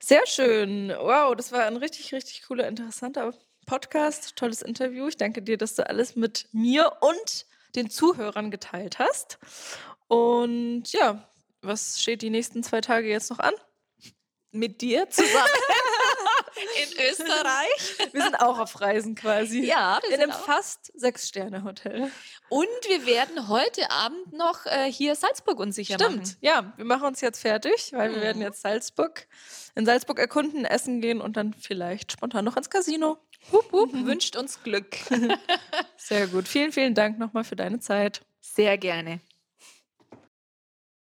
Sehr schön. Wow, das war ein richtig, richtig cooler, interessanter Podcast. Tolles Interview. Ich danke dir, dass du alles mit mir und den Zuhörern geteilt hast. Und ja, was steht die nächsten zwei Tage jetzt noch an? Mit dir zusammen in Österreich. Wir sind auch auf Reisen quasi. Ja, wir In sind einem auch. fast Sechs-Sterne-Hotel. Und wir werden heute Abend noch äh, hier Salzburg unsicher Stimmt. machen. Ja, wir machen uns jetzt fertig, weil wir werden Mhm. jetzt Salzburg in Salzburg erkunden, essen gehen und dann vielleicht spontan noch ins Casino. Hup, hup. Wünscht uns Glück. Sehr gut. Vielen, vielen Dank nochmal für deine Zeit. Sehr gerne.